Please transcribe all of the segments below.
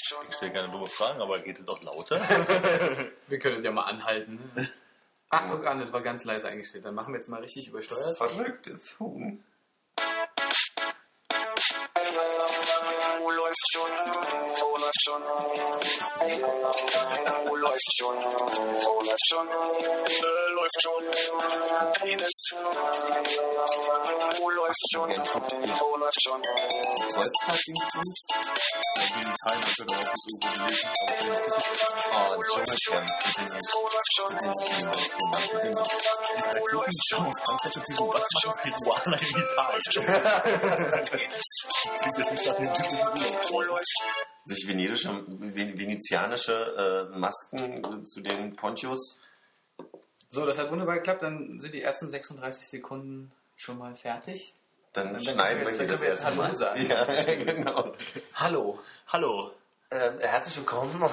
Ich stelle gerne dumme Fragen, aber geht es doch lauter? Wir können ja mal anhalten. Ne? Ach, guck an, das war ganz leise eingestellt. Dann machen wir jetzt mal richtig übersteuert. Verrücktes Huhn. Schon? Wo läuft schon? Wo läuft schon? Äh, läuft schon. Penis. Wo läuft schon? Wo läuft schon? Kreuzfahrtdienst? Die Italien wird dann auch so gelesen. Oh, Dschungelcamp. Wo läuft schon? Sich venetische, ven- venezianische äh, Masken zu den Pontios. So, das hat wunderbar geklappt. Dann sind die ersten 36 Sekunden schon mal fertig. Dann, dann schneiden wir hier das erste jetzt Mal. Hallo sagen. Ja, genau. Hallo. Hallo. Ähm, herzlich willkommen.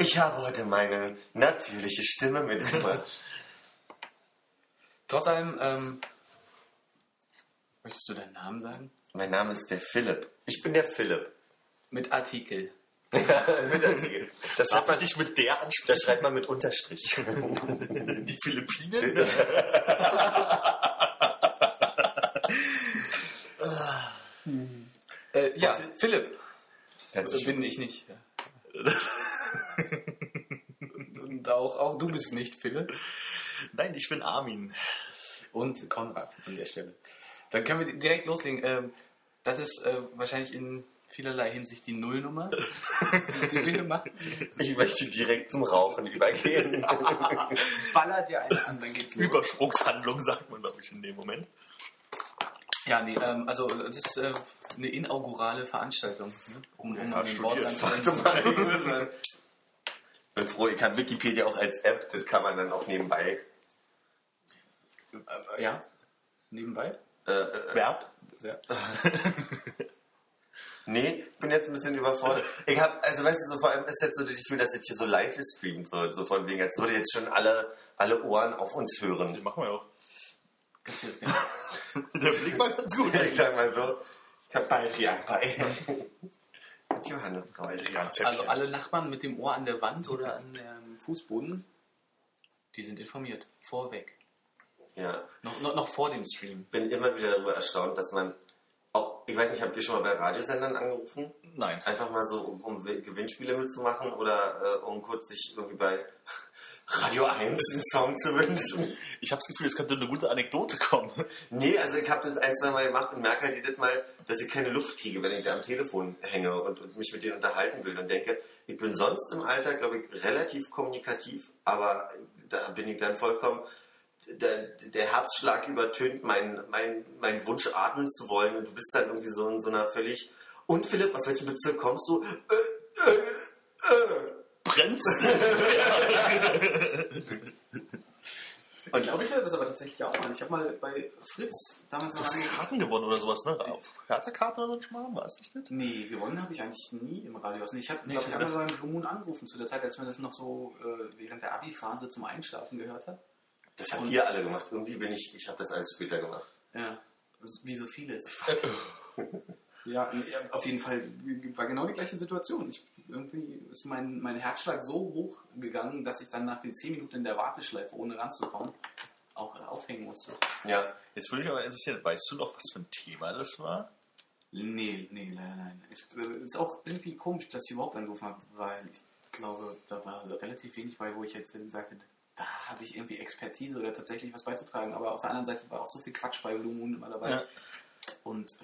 Ich habe heute meine natürliche Stimme mitgebracht. Trotz allem, ähm, möchtest du deinen Namen sagen? Mein Name ist der Philipp. Ich bin der Philipp. Mit Artikel. Mit Artikel. Das schreibt man, ich dich mit der das ansprechen? schreibt man mit Unterstrich. Die Philippinen? Äh, ja, Philipp. Herzlich bin ich nicht. Und auch, auch du bist nicht Philipp. Nein, ich bin Armin. Und Konrad an der Stelle. Dann können wir direkt loslegen. Ähm, das ist äh, wahrscheinlich in vielerlei Hinsicht die Nullnummer, die wir machen. Ich möchte direkt zum Rauchen übergehen. Ballert ja einen an, dann geht's los. Übersprungshandlung, sagt man, glaube ich, in dem Moment. Ja, nee, ähm, also das ist äh, eine inaugurale Veranstaltung, ne? um, um Ja, ein Wort anzuwenden. Ich bin froh, ich kann Wikipedia auch als App, das kann man dann auch nebenbei. Äh, ja, nebenbei. Äh, äh, Verb? Nee, ich bin jetzt ein bisschen überfordert. Ich habe, also weißt du, so vor allem ist jetzt so das Gefühl, dass jetzt hier so live gestreamt wird, so von wegen, als würde jetzt schon alle, alle Ohren auf uns hören. machen wir auch. Kannst du das gerne- Der Blick war ganz gut. Ich sag mal so, ich hab Baldrian bei. Mit Johannes raus. Also alle Nachbarn mit dem Ohr an der Wand oder an dem Fußboden, die sind informiert. Vorweg. Ja. Noch, noch, noch vor dem Stream. bin immer wieder darüber erstaunt, dass man auch, ich weiß nicht, habt ihr schon mal bei Radiosendern angerufen? Nein. Einfach mal so, um, um Gewinnspiele mitzumachen oder äh, um kurz sich irgendwie bei Radio 1 einen Song zu wünschen? Ich habe das Gefühl, es könnte eine gute Anekdote kommen. Nee, also ich habe das ein, zwei Mal gemacht und merke halt jedes Mal, dass ich keine Luft kriege, wenn ich da am Telefon hänge und, und mich mit denen unterhalten will und denke, ich bin sonst im Alltag, glaube ich, relativ kommunikativ, aber da bin ich dann vollkommen, der, der Herzschlag übertönt meinen mein, mein Wunsch, atmen zu wollen und du bist dann irgendwie so in so einer völlig... Und Philipp, aus welchem Bezirk kommst du? Äh, äh, äh. Brennt's? Ich glaube, ich hatte das aber tatsächlich auch mal. Ich habe mal bei Fritz damals Du hast Karten gewonnen oder sowas, ne? Auf Hertha-Karten oder so schon mal? War es nicht das? Nee, gewonnen habe ich eigentlich nie im Radio. Also ich habe, Nee, glaube ich einmal so einen Blue Moon angerufen zu der Zeit, als man das noch so äh, während der Abi-Phase zum Einschlafen gehört hat. Das habt Und- ihr alle gemacht. Irgendwie bin ich, ich habe das alles später gemacht. Ja, wie so vieles. ja, auf jeden Fall war genau die gleiche Situation. Ich, irgendwie ist mein, mein Herzschlag so hoch gegangen, dass ich dann nach den 10 Minuten in der Warteschleife, ohne ranzukommen, auch aufhängen musste. Ja, Jetzt würde mich aber interessieren, weißt du noch, was für ein Thema das war? Nee, nee, leider nein. Es äh, ist auch irgendwie komisch, dass ich überhaupt angerufen habe, weil ich glaube, da war relativ wenig bei, wo ich jetzt gesagt hätte, da habe ich irgendwie Expertise oder tatsächlich was beizutragen. Aber auf der anderen Seite war auch so viel Quatsch bei Blue Moon immer dabei. Ja. Und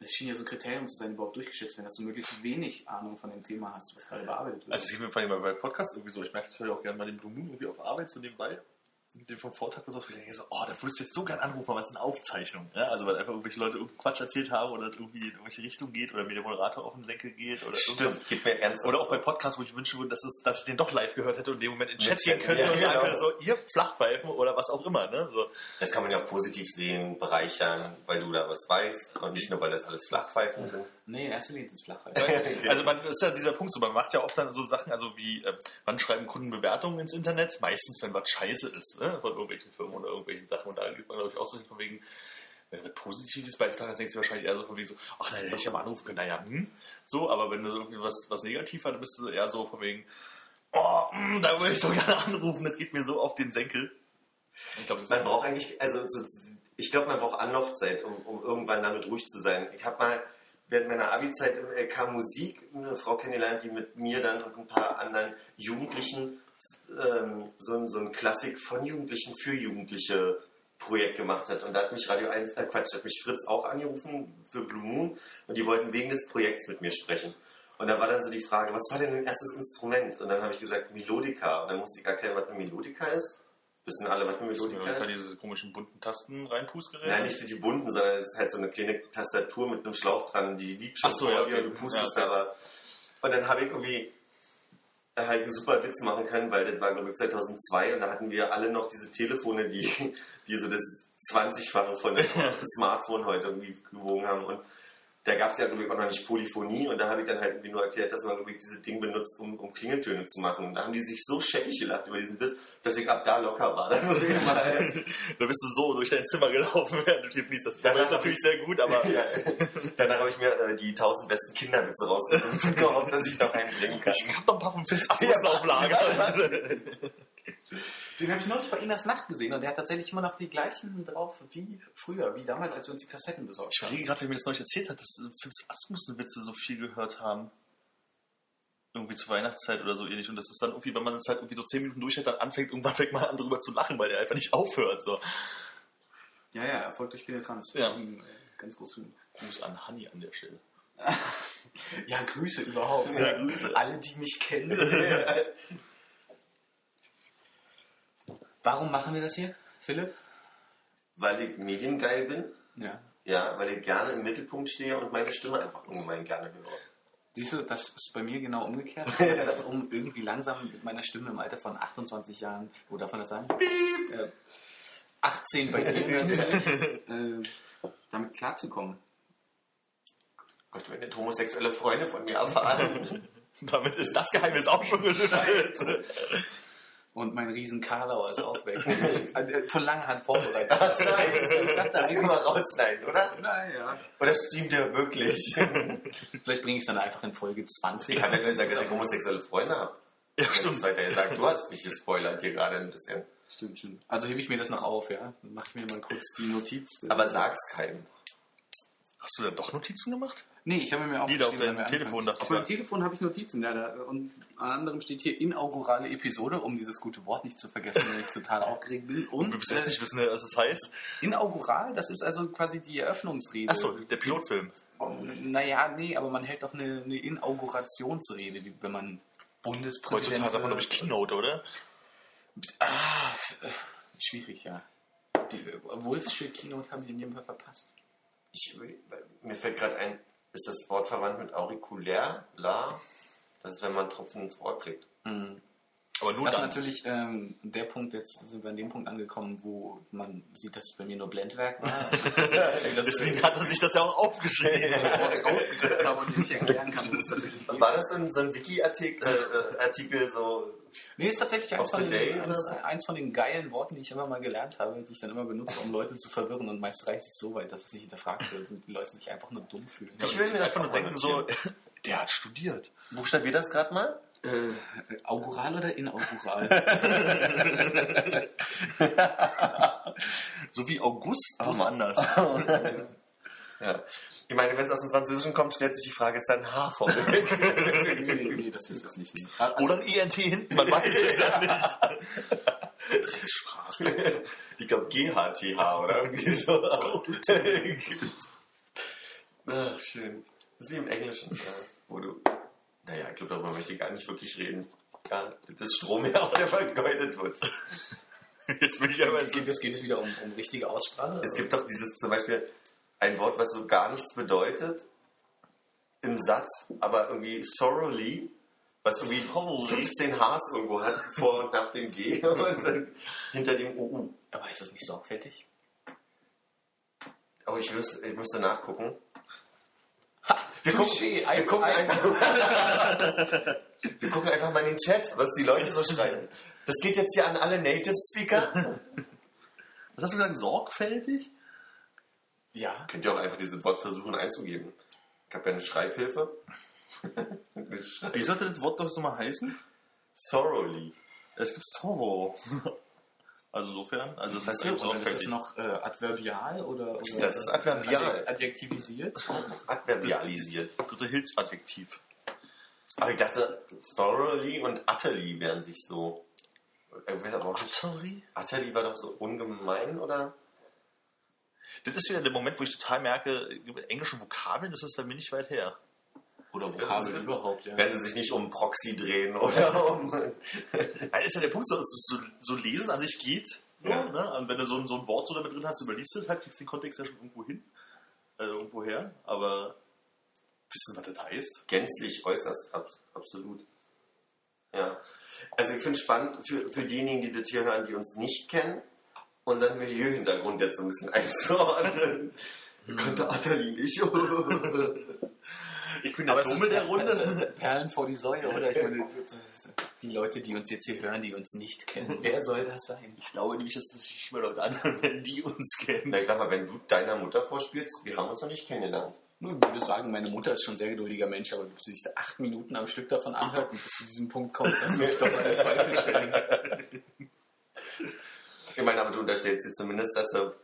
es schien ja so ein Kriterium zu sein, überhaupt durchgeschätzt werden, dass du möglichst wenig Ahnung von dem Thema hast, was gerade bearbeitet wird. Also es geht mir vor allem bei Podcasts irgendwie so. Ich merke das ja auch gerne mal den Blue Moon irgendwie auf Arbeit so nebenbei. Dem vom Vortag besucht, ich denke so, oh, da würdest du jetzt so gern anrufen, aber es ist eine Aufzeichnung. Ja? Also weil einfach irgendwelche Leute irgendeinen Quatsch erzählt haben oder irgendwie in irgendwelche Richtung geht oder mir der Moderator auf den Senkel geht oder stimmt, geht mir ernst. Oder auch bei Podcasts, wo ich wünschen würde, dass, es, dass ich den doch live gehört hätte und in dem Moment in den Chat gehen könnte ja, und genau. einfach so, ihr Flachpfeifen oder was auch immer. Ne? So. Das kann man ja auch positiv sehen, bereichern, weil du da was weißt und nicht nur, weil das alles Flachpfeifen sind. Nee, in erster Linie ist es flach. Also man das ist ja dieser Punkt so, man macht ja oft dann so Sachen, also wie, äh, wann schreiben Kunden Bewertungen ins Internet? Meistens, wenn was scheiße ist, ne? von irgendwelchen Firmen oder irgendwelchen Sachen. Und da geht man, glaube ich, auch so hin von wegen, Wenn du Positives beitragen, denkst du wahrscheinlich eher so von wegen so, ach nein, hätte ich ja mal anrufen können, naja, hm. So, aber wenn du so irgendwie was, was negativ hast, dann bist du eher so von wegen, oh, hm, da würde ich doch gerne anrufen, das geht mir so auf den Senkel. Ich glaube, das Man braucht eigentlich, also so, ich glaube, man braucht Anlaufzeit, um, um irgendwann damit ruhig zu sein. Ich habe mal während meiner Abi-Zeit im LK Musik eine Frau kennengelernt, die mit mir dann und ein paar anderen Jugendlichen ähm, so, ein, so ein Klassik von Jugendlichen für Jugendliche Projekt gemacht hat. Und da hat mich Radio 1, äh Quatsch, hat mich Fritz auch angerufen für Blue Moon und die wollten wegen des Projekts mit mir sprechen. Und da war dann so die Frage, was war denn dein erstes Instrument? Und dann habe ich gesagt, Melodica. Und dann musste ich erklären, was eine Melodica ist. Wissen alle, was eine Melodica man ist? kann diese komischen bunten Tasten reinpustgerät. Nein, nicht die bunten, sondern es ist halt so eine kleine Tastatur mit einem Schlauch dran, die liegt schon Ach so, ja, okay. pustest Ja, aber. Und dann habe ich irgendwie halt einen super Witz machen können, weil das war glaube ich 2002 und da hatten wir alle noch diese Telefone, die, die so das 20-fache von dem Smartphone heute irgendwie gewogen haben und da gab es ja glaube ich auch noch nicht Polyphonie und da habe ich dann halt irgendwie nur erklärt, dass man glaube ich dieses Ding benutzt, um, um Klingeltöne zu machen und da haben die sich so scheckig gelacht über diesen Witz, dass ich ab da locker war. Dann muss ich mal Da bist du so durch dein Zimmer gelaufen, während du telefonierst. Das Thema ist natürlich sehr gut, aber Ja. Danach habe ich mir äh, die 1000 besten Kinderwitze rausgesucht und gehofft, dass ich noch einen bringen kann. ich hab noch ein paar vom Fels Ja. auf Lager. Den habe ich neulich bei Inas Nacht gesehen und der hat tatsächlich immer noch die gleichen drauf wie früher, wie damals, als wir uns die Kassetten besorgt Ich haben. überlege gerade, wer mir das neulich erzählt hat, dass äh, Philips Asmussen-Witze so viel gehört haben. Irgendwie zur Weihnachtszeit oder so ähnlich. Und das ist dann irgendwie, wenn man das halt irgendwie so 10 Minuten durch hat, dann anfängt, irgendwann fängt man an, drüber zu lachen, weil der einfach nicht aufhört. So. Ja, ja, Erfolg durch Penetranz. Ja. Ähm, Ganz groß. tun. Gruß an Honey an der Stelle. Ja, Grüße überhaupt. Ja, Grüße. Alle, die mich kennen. Warum machen wir das hier, Philipp? Weil ich mediengeil bin, Ja. ja, weil ich gerne im Mittelpunkt stehe und meine Stimme einfach ungemein gerne höre. Siehst du, das ist bei mir genau umgekehrt. Ich mache das um irgendwie langsam mit meiner Stimme im Alter von 28 Jahren, wo darf man das sagen? Äh, 18 bei dir natürlich, äh, damit klarzukommen. Gott, wenn jetzt homosexuelle Freunde von mir erfahren. Damit ist das Geheimnis auch schon gelüftet. Und mein riesen Karlauer ist auch weg. Äh, Von langer Hand vorbereitet. Ach, scheiße. Das immer rausschneiden, oder? Naja. Oder stimmt der wirklich? Vielleicht bringe ich es dann einfach in Folge 20. Ich habe ja nur gesagt, dass ich homosexuelle Freunde habe. Ja, Ich stimmt. weiter gesagt, du hast dich gespoilert hier gerade ein bisschen. Stimmt, stimmt. Also hebe ich mir das noch auf, ja? Dann mache ich mir mal kurz die Notiz. Aber sag's keinem. Hast du da doch Notizen gemacht? Nee, ich habe mir auch Lieder auf deinem Telefon, dachte Auf meinem. Telefon habe ich Notizen, ja. Da, und an anderem steht hier inaugurale Episode, um dieses gute Wort nicht zu vergessen, wenn ich total aufgeregt bin. Und Wir bis jetzt nicht wissen, was es heißt. äh, inaugural, das ist also quasi die Eröffnungsrede. Achso, der Pilotfilm. Naja, nee, aber man hält doch eine, eine Inaugurationsrede, die, wenn man Bundespräsident Heutzutage sagt man, glaube ich, Keynote, oder? Ah, äh, schwierig, ja. Die äh, Wolfsche Keynote haben die in jedem Fall verpasst. Ich, mir fällt gerade ein, ist das Wort verwandt mit aurikulär? La? Das ist, wenn man Tropfen ins Ohr kriegt. Mhm. Aber nur Das ist dann. natürlich ähm, der Punkt, jetzt sind wir an dem Punkt angekommen, wo man sieht, dass es bei mir nur Blendwerk war. das Deswegen hat er sich das ja auch aufgeschrieben. rausgedrückt habe und nicht erklären kann, geht. War das so ein, so ein Wiki-Artikel, äh, so, Nee, ist tatsächlich eins von, den, eins, eins von den geilen Worten, die ich immer mal gelernt habe, die ich dann immer benutze, um Leute zu verwirren. Und meist reicht es so weit, dass es nicht hinterfragt wird und die Leute sich einfach nur dumm fühlen. Ich will mir einfach nur denken, so, der hat studiert. buchstabier das gerade mal? Äh, augural oder inaugural? So wie August, bloß anders. Ja. Ich meine, wenn es aus dem Französischen kommt, stellt sich die Frage, ist da ein H vorne? nee, nee, das ist es nicht. Also, Oder ein ENT hinten, man weiß es ja nicht. Dreckssprache. ich glaube GHTH oder irgendwie so. Ach, schön. Das ist wie im Englischen, ja, wo du. Naja, ich glaube, darüber möchte ich gar nicht wirklich reden. Ja, das Strom ja auch, der vergeudet wird. Jetzt bin ich aber geht, es, geht es wieder um, um richtige Aussprache? Es gibt doch dieses zum Beispiel ein Wort, was so gar nichts bedeutet im Satz, aber irgendwie thoroughly, was irgendwie 15 Hs irgendwo hat, vor und nach dem G und dann hinter dem UU. Aber ist das nicht sorgfältig? Aber ich, wüsste, ich müsste nachgucken. Ha, Wir touché, gucken, wir, gucken ein- einfach, wir gucken einfach mal in den Chat, was die Leute so schreiben. Das geht jetzt hier an alle Native Speaker. Was hast du gesagt? Sorgfältig? Ja. Könnt ihr auch einfach dieses Wort versuchen einzugeben. Ich habe ja eine Schreibhilfe. Eine Schreib- Wie sollte das Wort doch so mal heißen? Thoroughly. Es gibt thorough. Also insofern, also das heißt So, eigentlich und dann ist das noch äh, adverbial oder, oder Das ist adverbial. adjek- adjektivisiert? Adverbialisiert. Dritte Hilfsadjektiv. Aber ich dachte, thoroughly und utterly wären sich so. Ich weiß aber auch nicht. Utterly? Utterly war doch so ungemein, oder? Das ist wieder der Moment, wo ich total merke, englische Vokabeln, das ist bei mir nicht weit her. Oder Vokabeln überhaupt, ja. Wenn sie sich nicht um Proxy drehen oder um. Weil ist ja der Punkt, so, so, so lesen an sich geht. So, Ja. ne? Und wenn du so, ein- so ein Wort so damit drin hast, überliest du es halt, kriegst den Kontext ja schon irgendwo hin. Äh, irgendwo her. Aber wissen, was das heißt? Gänzlich, äußerst, ab, absolut. Ja. Also ich finde es spannend für, für diejenigen, die das hier hören, die uns nicht kennen, unseren Milieuhintergrund jetzt so ein bisschen einzuordnen. Hm. Konnte Atali nicht. Ich bin der Dumme der Runde. äh, Perlen vor die Säue, oder? Ich meine, die Leute, die uns jetzt hier hören, die uns nicht kennen, wer soll das sein? Ich glaube nämlich, dass es sich immer Leute anhören, wenn die uns kennen. Na, ich sag mal, wenn du deiner Mutter vorspielst, wir haben uns noch nicht kennengelernt. Nun, ich würde sagen, meine Mutter ist schon ein sehr geduldiger Mensch, aber bis sie sich da acht Minuten am Stück davon anhört und bis zu diesem Punkt kommt, das würde ich doch mal in Zweifel stellen. Ich meine, aber du unterstellst dir zumindest, dass er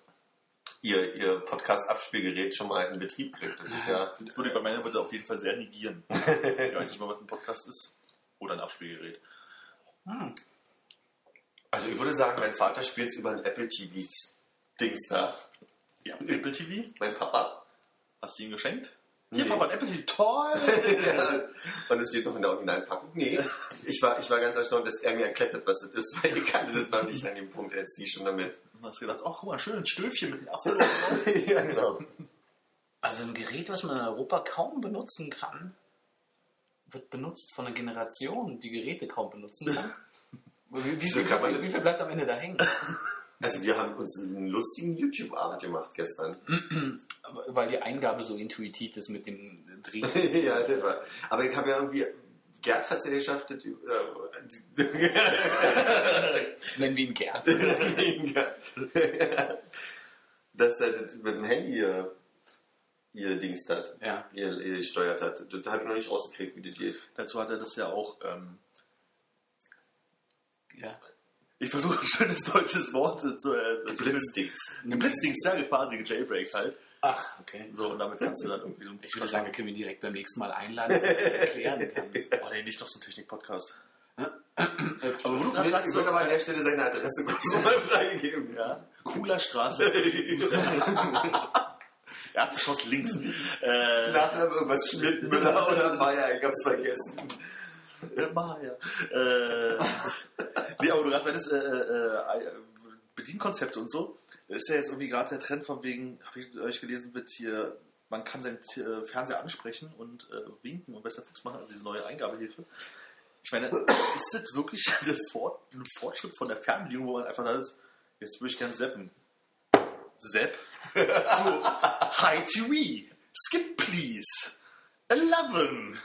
ihr, ihr Podcast-Abspielgerät schon mal in Betrieb kriegt. Das ist ja. Das würde ich bei meiner Mutter auf jeden Fall sehr negieren. ich weiß nicht mal, was ein Podcast ist. Oder ein Abspielgerät. Hm. Also ich würde sagen, mein Vater spielt es über ein Apple TV-Dings da. Ja, Apple TV? Mein Papa. Hast du ihn geschenkt? Hier, Nee. Papa, ein Apple TV. Toll! ja. Und es steht noch in der Originalpackung. Nee, ich war, ich war ganz erstaunt, dass er mir erklärt hat, was das ist, weil ich kannte das noch nicht an dem Punkt. Er zieht schon damit. Und hast gedacht, ach, guck mal, schön, ein Stöfchen mit einem Apfel ja, genau. Also ein Gerät, was man in Europa kaum benutzen kann, wird benutzt von einer Generation, die Geräte kaum benutzen kann. Wie, wie, So viel, kann man- wie viel bleibt am Ende da hängen? Also wir haben uns einen lustigen YouTube-Abend gemacht gestern. Weil die Eingabe so intuitiv ist mit dem Drehen. ja, das war. Aber ich habe ja irgendwie. Gerd hat es ja geschafft, das, äh, Nennen wir ihn Gerd. dass er das mit dem Handy ihr, ihr Dings hat, Ja. ihr, ihr gesteuert hat. Das habe ich noch nicht rausgekriegt, wie das geht. Dazu hat er das ja auch. Ähm, ja. Ich versuche ein schönes deutsches Wort zu. Äh, zu Blitzdings. Ein Blitzdings, ja, quasi Jailbreak halt. Ach, okay. So, und damit kannst du dann irgendwie so ein Ich würde sagen, wir können ihn direkt beim nächsten Mal einladen, dass er erklären kann. Oh, nee, nicht doch so ein Technik-Podcast. Aber wo du gerade Ich sagst, würde so, aber an der Stelle seine Adresse kurz mal freigegeben. ja, cooler Straße. Erdgeschoss links. Äh, Nachher irgendwas Schmidt, Müller oder Meier, ich hab's vergessen. äh, Maya. Äh, nee, aber du gerade meintest, äh, äh, äh, Bedienkonzepte und so. Ist ja jetzt irgendwie gerade der Trend von wegen, habe ich euch gelesen, wird hier, man kann seinen äh, Fernseher ansprechen und äh, winken und besser Fuchs machen, also diese neue Eingabehilfe. Ich meine, ist das wirklich der Fort, ein Fortschritt von der Fernbedienung, wo man einfach sagt, jetzt würde ich gern zappen. Zapp. So, Hi TV. Skip please. 11. 11.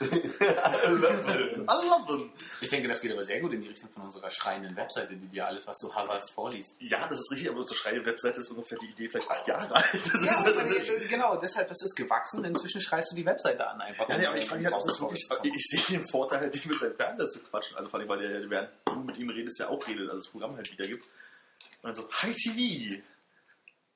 11. Ich denke, das geht aber sehr gut in die Richtung von unserer schreienden Webseite, die dir alles, was du hast, vorliest. Ja, das ist richtig, aber unsere Schreie-Webseite ist ungefähr die Idee vielleicht acht Jahre alt. Ja, halt genau, deshalb, das ist gewachsen. Inzwischen schreist du die Webseite an einfach. ja, nee, aber ich frage mich halt, das wirklich, ich sehe den Vorteil halt nicht mit seinem Fernseher zu quatschen. Also vor allem, weil der, ja, während du mit ihm redest, ja auch redet, also das Programm halt wieder gibt. Und dann so, Hi TV!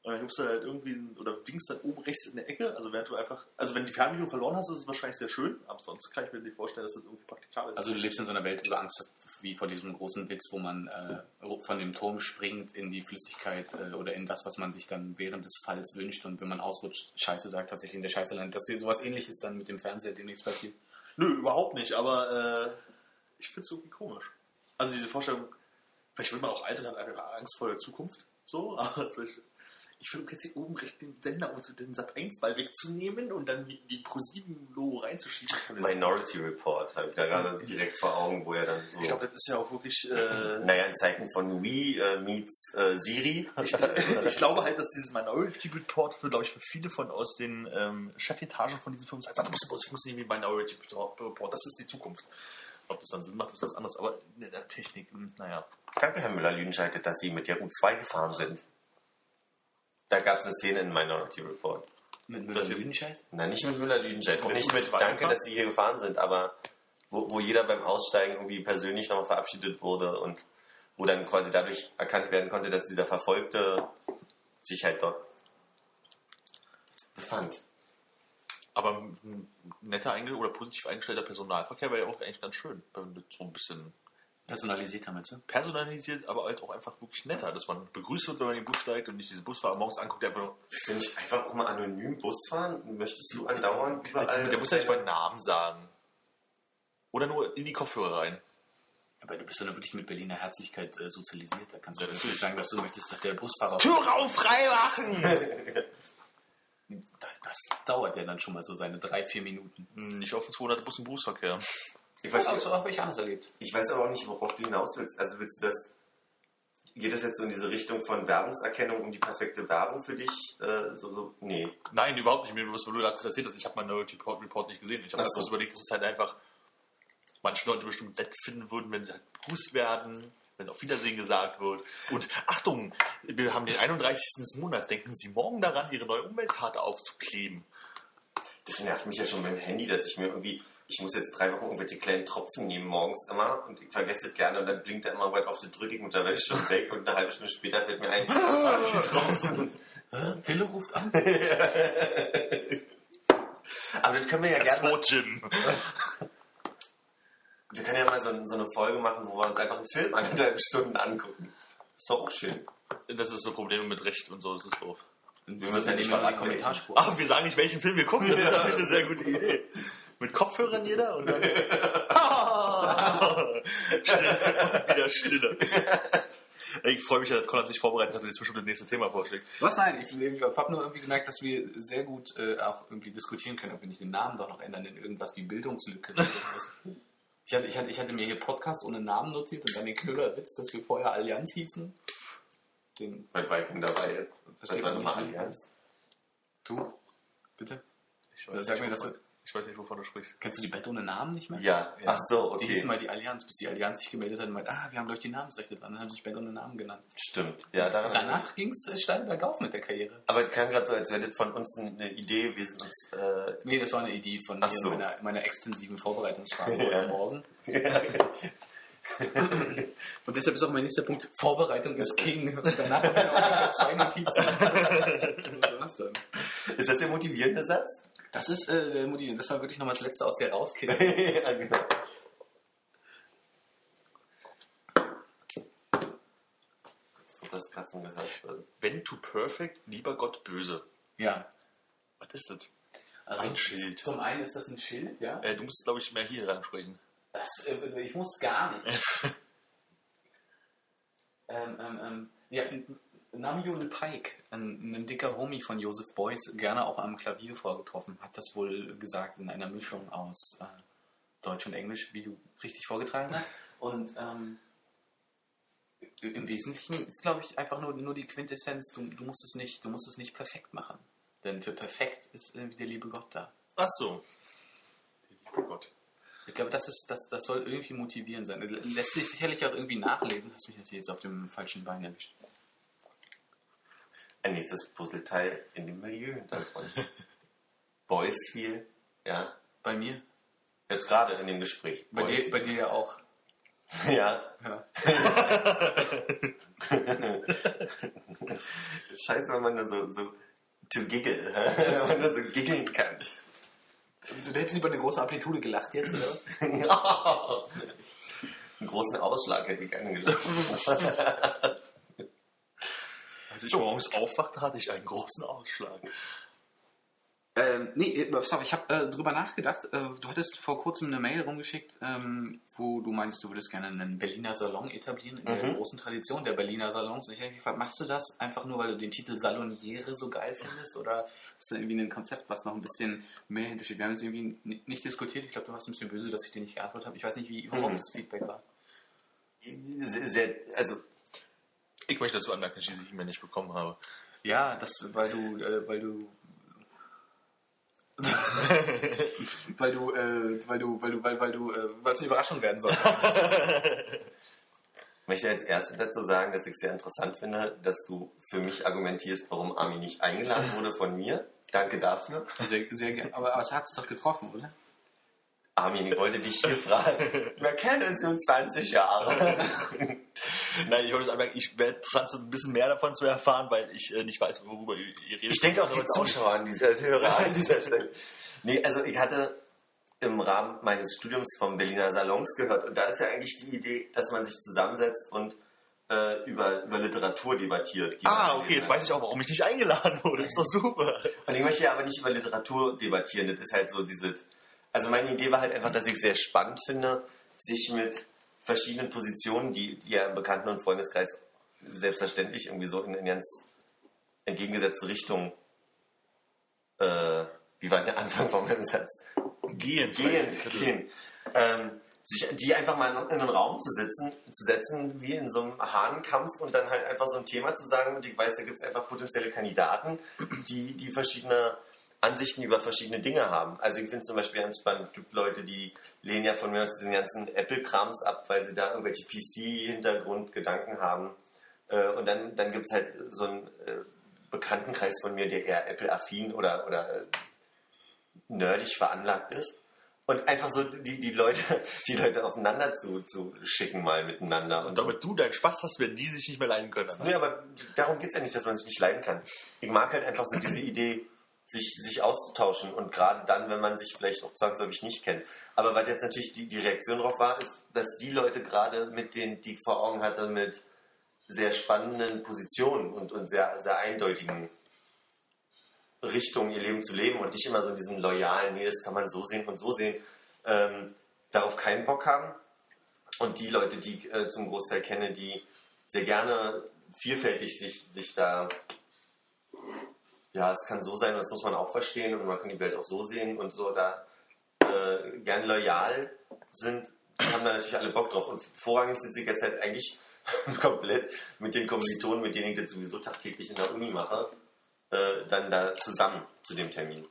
Und dann gibst du halt irgendwie, oder winkst dann oben rechts in der Ecke, also während du einfach, also wenn du die Fernbedienung verloren hast, ist es wahrscheinlich sehr schön, aber sonst kann ich mir nicht vorstellen, dass das irgendwie praktikabel ist. Also du lebst in so einer Welt, wo du Angst hast, wie vor diesem großen Witz, wo man äh, von dem Turm springt in die Flüssigkeit äh, oder in das, was man sich dann während des Falls wünscht und wenn man ausrutscht, Scheiße sagt, tatsächlich in der Scheiße landet. Dass dir sowas ähnliches dann mit dem Fernseher demnächst passiert. Nö, überhaupt nicht, aber äh, ich finde es irgendwie komisch. Also diese Vorstellung, vielleicht wird man auch alt und hat einfach Angst vor der Zukunft. So, aber Beispiel, ich versuche jetzt hier oben rechts den Sender und den Sat 1 Ball wegzunehmen und dann die Pro 7 Logo reinzuschieben. Minority Report habe ich da gerade direkt vor Augen, wo er dann so. Ich glaube, das ist ja auch wirklich. Äh, naja, in Zeiten von Wii äh, meets äh, Siri. ich glaube halt, dass dieses Minority Report für, glaube ich, für viele von aus den ähm, Chefetagen von diesen Firmen sagt, musst bei uns funktionieren wie Minority Report, das ist die Zukunft. Ob das dann Sinn macht, ist was anderes, aber in der Technik, hm, naja. Danke, Herr Müller-Lüdenscheid, dass Sie mit der U2 gefahren sind. Da gab es eine Szene in Minority Report. Mit Das Müller hier- Lüdenscheid? Na, nicht mit Müller-Lüdenscheid, Mit nicht mit U2 Danke, dass sie hier gefahren sind, aber wo, wo jeder beim Aussteigen irgendwie persönlich nochmal verabschiedet wurde und wo dann quasi dadurch erkannt werden konnte, dass dieser Verfolgte sich halt dort befand. Aber ein netter oder positiv eingestellter Personalverkehr wäre ja auch eigentlich ganz schön, wenn das so ein bisschen Personalisiert meinst du? personalisiert, aber halt auch einfach wirklich netter, dass man begrüßt wird, wenn man in den Bus steigt und nicht diese Busfahrer morgens anguckt, der einfach nur, Willst du nicht einfach auch mal anonym Bus fahren? Möchtest du andauernd überall... der muss ja nicht meinen Namen sagen. Oder nur in die Kopfhörer rein. Aber du bist ja wirklich mit Berliner Herzlichkeit äh, sozialisiert. Da kannst du Ja, natürlich sagen, dass du möchtest, dass der Busfahrer. Tür auf, frei machen! Da- Das dauert ja dann schon mal so seine drei, vier Minuten. nicht auf den 200 Bus- und Busverkehr. Ich Das verstehe, habe ich anders erlebt. Ich weiß aber auch nicht, worauf du hinaus willst. Also willst du das. Geht das jetzt so in diese Richtung von Werbungserkennung um die perfekte Werbung für dich? Äh, so, so, nee. Nein, überhaupt nicht. Mir, du gerade erzählt hast, ich habe meinen Report, Report nicht gesehen. Ich habe das so. überlegt, dass es halt einfach manche Leute bestimmt nett finden würden, wenn sie halt begrüßt werden, wenn auf Wiedersehen gesagt wird. Und Achtung, wir haben den 31. des Monats. Denken Sie morgen daran, Ihre neue Umweltkarte aufzukleben. Das nervt mich ja schon beim Handy, dass ich mir irgendwie. Ich muss jetzt drei Wochen irgendwelche kleinen Tropfen nehmen morgens immer und ich vergesse es gerne und dann blinkt er immer weit auf die drücke ich und dann werde ich schon weg und eine halbe Stunde später fällt mir ein, ah, die Tropfen. Hä? Hille ruft an. Aber das können wir ja Das gerne mal, Tod-Gym. wir können ja mal so, so eine Folge machen, wo wir uns einfach einen Film anderthalb Stunden angucken. Ist doch auch schön. Das ist so Probleme mit Recht und so. Das ist doof. Wir müssen dann nicht in die Kommentarspur. Ach, wir sagen nicht, welchen Film wir gucken. Das ist natürlich eine sehr gute Idee. Mit Kopfhörern jeder und dann. Wieder Stille. Ich freue mich dass Konrad sich vorbereitet hat und jetzt bestimmt das nächste Thema vorschlägt. Was nein, ich, ich habe nur irgendwie gemerkt, dass wir sehr gut äh, auch irgendwie diskutieren können, ob wir nicht den Namen doch noch ändern in irgendwas wie Bildungslücke oder sowas. Ich hatte, ich, hatte, ich hatte mir hier Podcast ohne Namen notiert und dann den Knüllerwitz, dass wir vorher Allianz hießen. Den Weit weit dabei. versteht war man nochmal nicht. Allianz. Du? Bitte? Ich Sag mir, dass du- ich weiß nicht, wovon du sprichst. Kennst du die Band ohne Namen nicht mehr? Ja. Ach so, Die hießen okay. mal die Allianz, bis die Allianz sich gemeldet hat und meint, ah, wir haben, ich, die Namensrechte dran. Dann haben sie sich Band ohne Namen genannt. Stimmt. Ja, daran Danach ging es äh, steil bergauf mit der Karriere. Aber es klang gerade so, als wäre das von uns eine Idee. Wir sind uns. Äh, Nee, das war eine Idee von mir so. in meiner, meiner extensiven Vorbereitungsphase Ja. heute Morgen. Und deshalb ist auch mein nächster Punkt, Vorbereitung ist King. Und danach habe ich auch zwei Notizen. Was ist das der motivierende Satz? Das ist äh, der Motiv. Das war wirklich nochmal das Letzte aus der rauskitzel. ja, genau. So, das Kratzen gehört. When to perfect, lieber Gott böse. Ja. Was ist das? Also, Ein Schild. Zum einen ist das ein Schild, ja. Äh, du musst, glaube ich, mehr hier ansprechen. Das, äh, ich muss gar nicht. ähm, ähm, ähm, ja, Namio Le Pike, ein, ein dicker Homie von Joseph Beuys, gerne auch am Klavier vorgetroffen, hat das wohl gesagt in einer Mischung aus äh, Deutsch und Englisch, wie du richtig vorgetragen hast. Und ähm, im Wesentlichen ist, glaube ich, einfach nur, nur die Quintessenz, du, du, musst es nicht, du musst es nicht perfekt machen. Denn für perfekt ist irgendwie der liebe Gott da. Ach so. Der liebe Gott. Ich glaube, das, ist, das, das soll irgendwie motivierend sein. Lässt sich sicherlich auch irgendwie nachlesen. Hast mich natürlich jetzt auf dem falschen Bein erwischt. Ein nächstes Puzzleteil in dem Milieu-Hintergrund. Boys viel. Ja. Bei mir? Jetzt gerade in dem Gespräch. Bei Boys. dir, bei dir ja auch. Ja. Ja. Scheiße, wenn man nur so, so to giggle, wenn man nur so giggeln kann. Wieso, du hättest lieber eine große Amplitude gelacht jetzt, oder was? Einen großen Ausschlag hätte ich angelacht. Als ich morgens aufwachte, hatte ich einen großen Ausschlag. Ähm, nee, äh, auf, ich habe äh, drüber nachgedacht. Äh, du hattest vor kurzem eine Mail rumgeschickt, ähm, wo du meinst, du würdest gerne einen Berliner Salon etablieren, in der Mhm. großen Tradition der Berliner Salons. Und ich habe mich gefragt, machst du das einfach nur, weil du den Titel Saloniere so geil findest? Oder ist da irgendwie ein Konzept, was noch ein bisschen mehr hintersteht? Wir haben jetzt irgendwie ni- nicht diskutiert. Ich glaube, du warst ein bisschen böse, dass ich dir nicht geantwortet habe. Ich weiß nicht, wie überhaupt Mhm. das Feedback war. Sehr, sehr, also, Ich möchte dazu anmerken, dass ich diese E-Mail nicht bekommen habe. Ja, das, weil du, äh, weil du, weil du, äh, weil du, weil du, weil, weil du, äh, weil es eine Überraschung werden soll. Ich möchte als erstes dazu sagen, dass ich es sehr interessant finde, dass du für mich argumentierst, warum Armin nicht eingeladen wurde von mir. Danke dafür. Sehr, sehr gerne. Aber, aber es hat es doch getroffen, oder? Armin, ich wollte dich hier fragen. Wir kennen uns schon 20 Jahre. Nein, ich, wollte sagen, ich wäre interessant, so ein bisschen mehr davon zu erfahren, weil ich äh, nicht weiß, worüber ihr ihr redet. Ich denke auch die Zuschauer an dieser Hörer an dieser Stelle. Nee, also ich hatte im Rahmen meines Studiums vom Berliner Salons gehört und da ist ja eigentlich die Idee, dass man sich zusammensetzt und äh, über, über Literatur debattiert. Ah, okay, jetzt weiß ich auch, warum ich nicht eingeladen wurde. Das ist doch super. Und ich möchte ja aber nicht über Literatur debattieren. Das ist halt so diese. Also meine Idee war halt einfach, dass ich es sehr spannend finde, sich mit verschiedenen Positionen, die, die ja im Bekannten- und Freundeskreis selbstverständlich irgendwie so in, in ganz entgegengesetzte Richtung. Äh, wie war der Anfang vom Satz? Gehen. Gehen, gehen. Ähm, sich die einfach mal in, in einen Raum zu sitzen, zu setzen, wie in so einem Hahnenkampf und dann halt einfach so ein Thema zu sagen. Und ich weiß, da gibt es einfach potenzielle Kandidaten, die, die verschiedene Ansichten über verschiedene Dinge haben. Also ich finde zum Beispiel ganz spannend, es gibt Leute, die lehnen ja von mir aus diesen ganzen Apple-Krams ab, weil sie da irgendwelche PC-Hintergrundgedanken haben. Äh, und dann, dann gibt es halt so einen äh, Bekanntenkreis von mir, der eher Apple-affin oder, oder äh, nerdig veranlagt ist. Und einfach so die, die, Leute, die Leute aufeinander zu, zu schicken mal miteinander. Und damit du deinen Spaß hast, werden die sich nicht mehr leiden können. Nee, aber darum geht es ja nicht, dass man sich nicht leiden kann. Ich mag halt einfach so diese Idee, sich, sich auszutauschen und gerade dann, wenn man sich vielleicht auch zwangsläufig nicht kennt. Aber was jetzt natürlich die, die Reaktion darauf war, ist, dass die Leute gerade mit denen, die ich vor Augen hatte, mit sehr spannenden Positionen und, und sehr, sehr eindeutigen Richtungen ihr Leben zu leben und nicht immer so in diesem loyalen, nee, das kann man so sehen und so sehen, ähm, darauf keinen Bock haben. Und die Leute, die ich äh, zum Großteil kenne, die sehr gerne vielfältig sich, sich da, ja, es kann so sein, und das muss man auch verstehen und man kann die Welt auch so sehen und so da äh, gern loyal sind, haben da natürlich alle Bock drauf. Und vorrangig sitze ich jetzt halt eigentlich komplett mit den Kommilitonen, mit denen ich das sowieso tagtäglich in der Uni mache, äh, dann da zusammen zu dem Termin.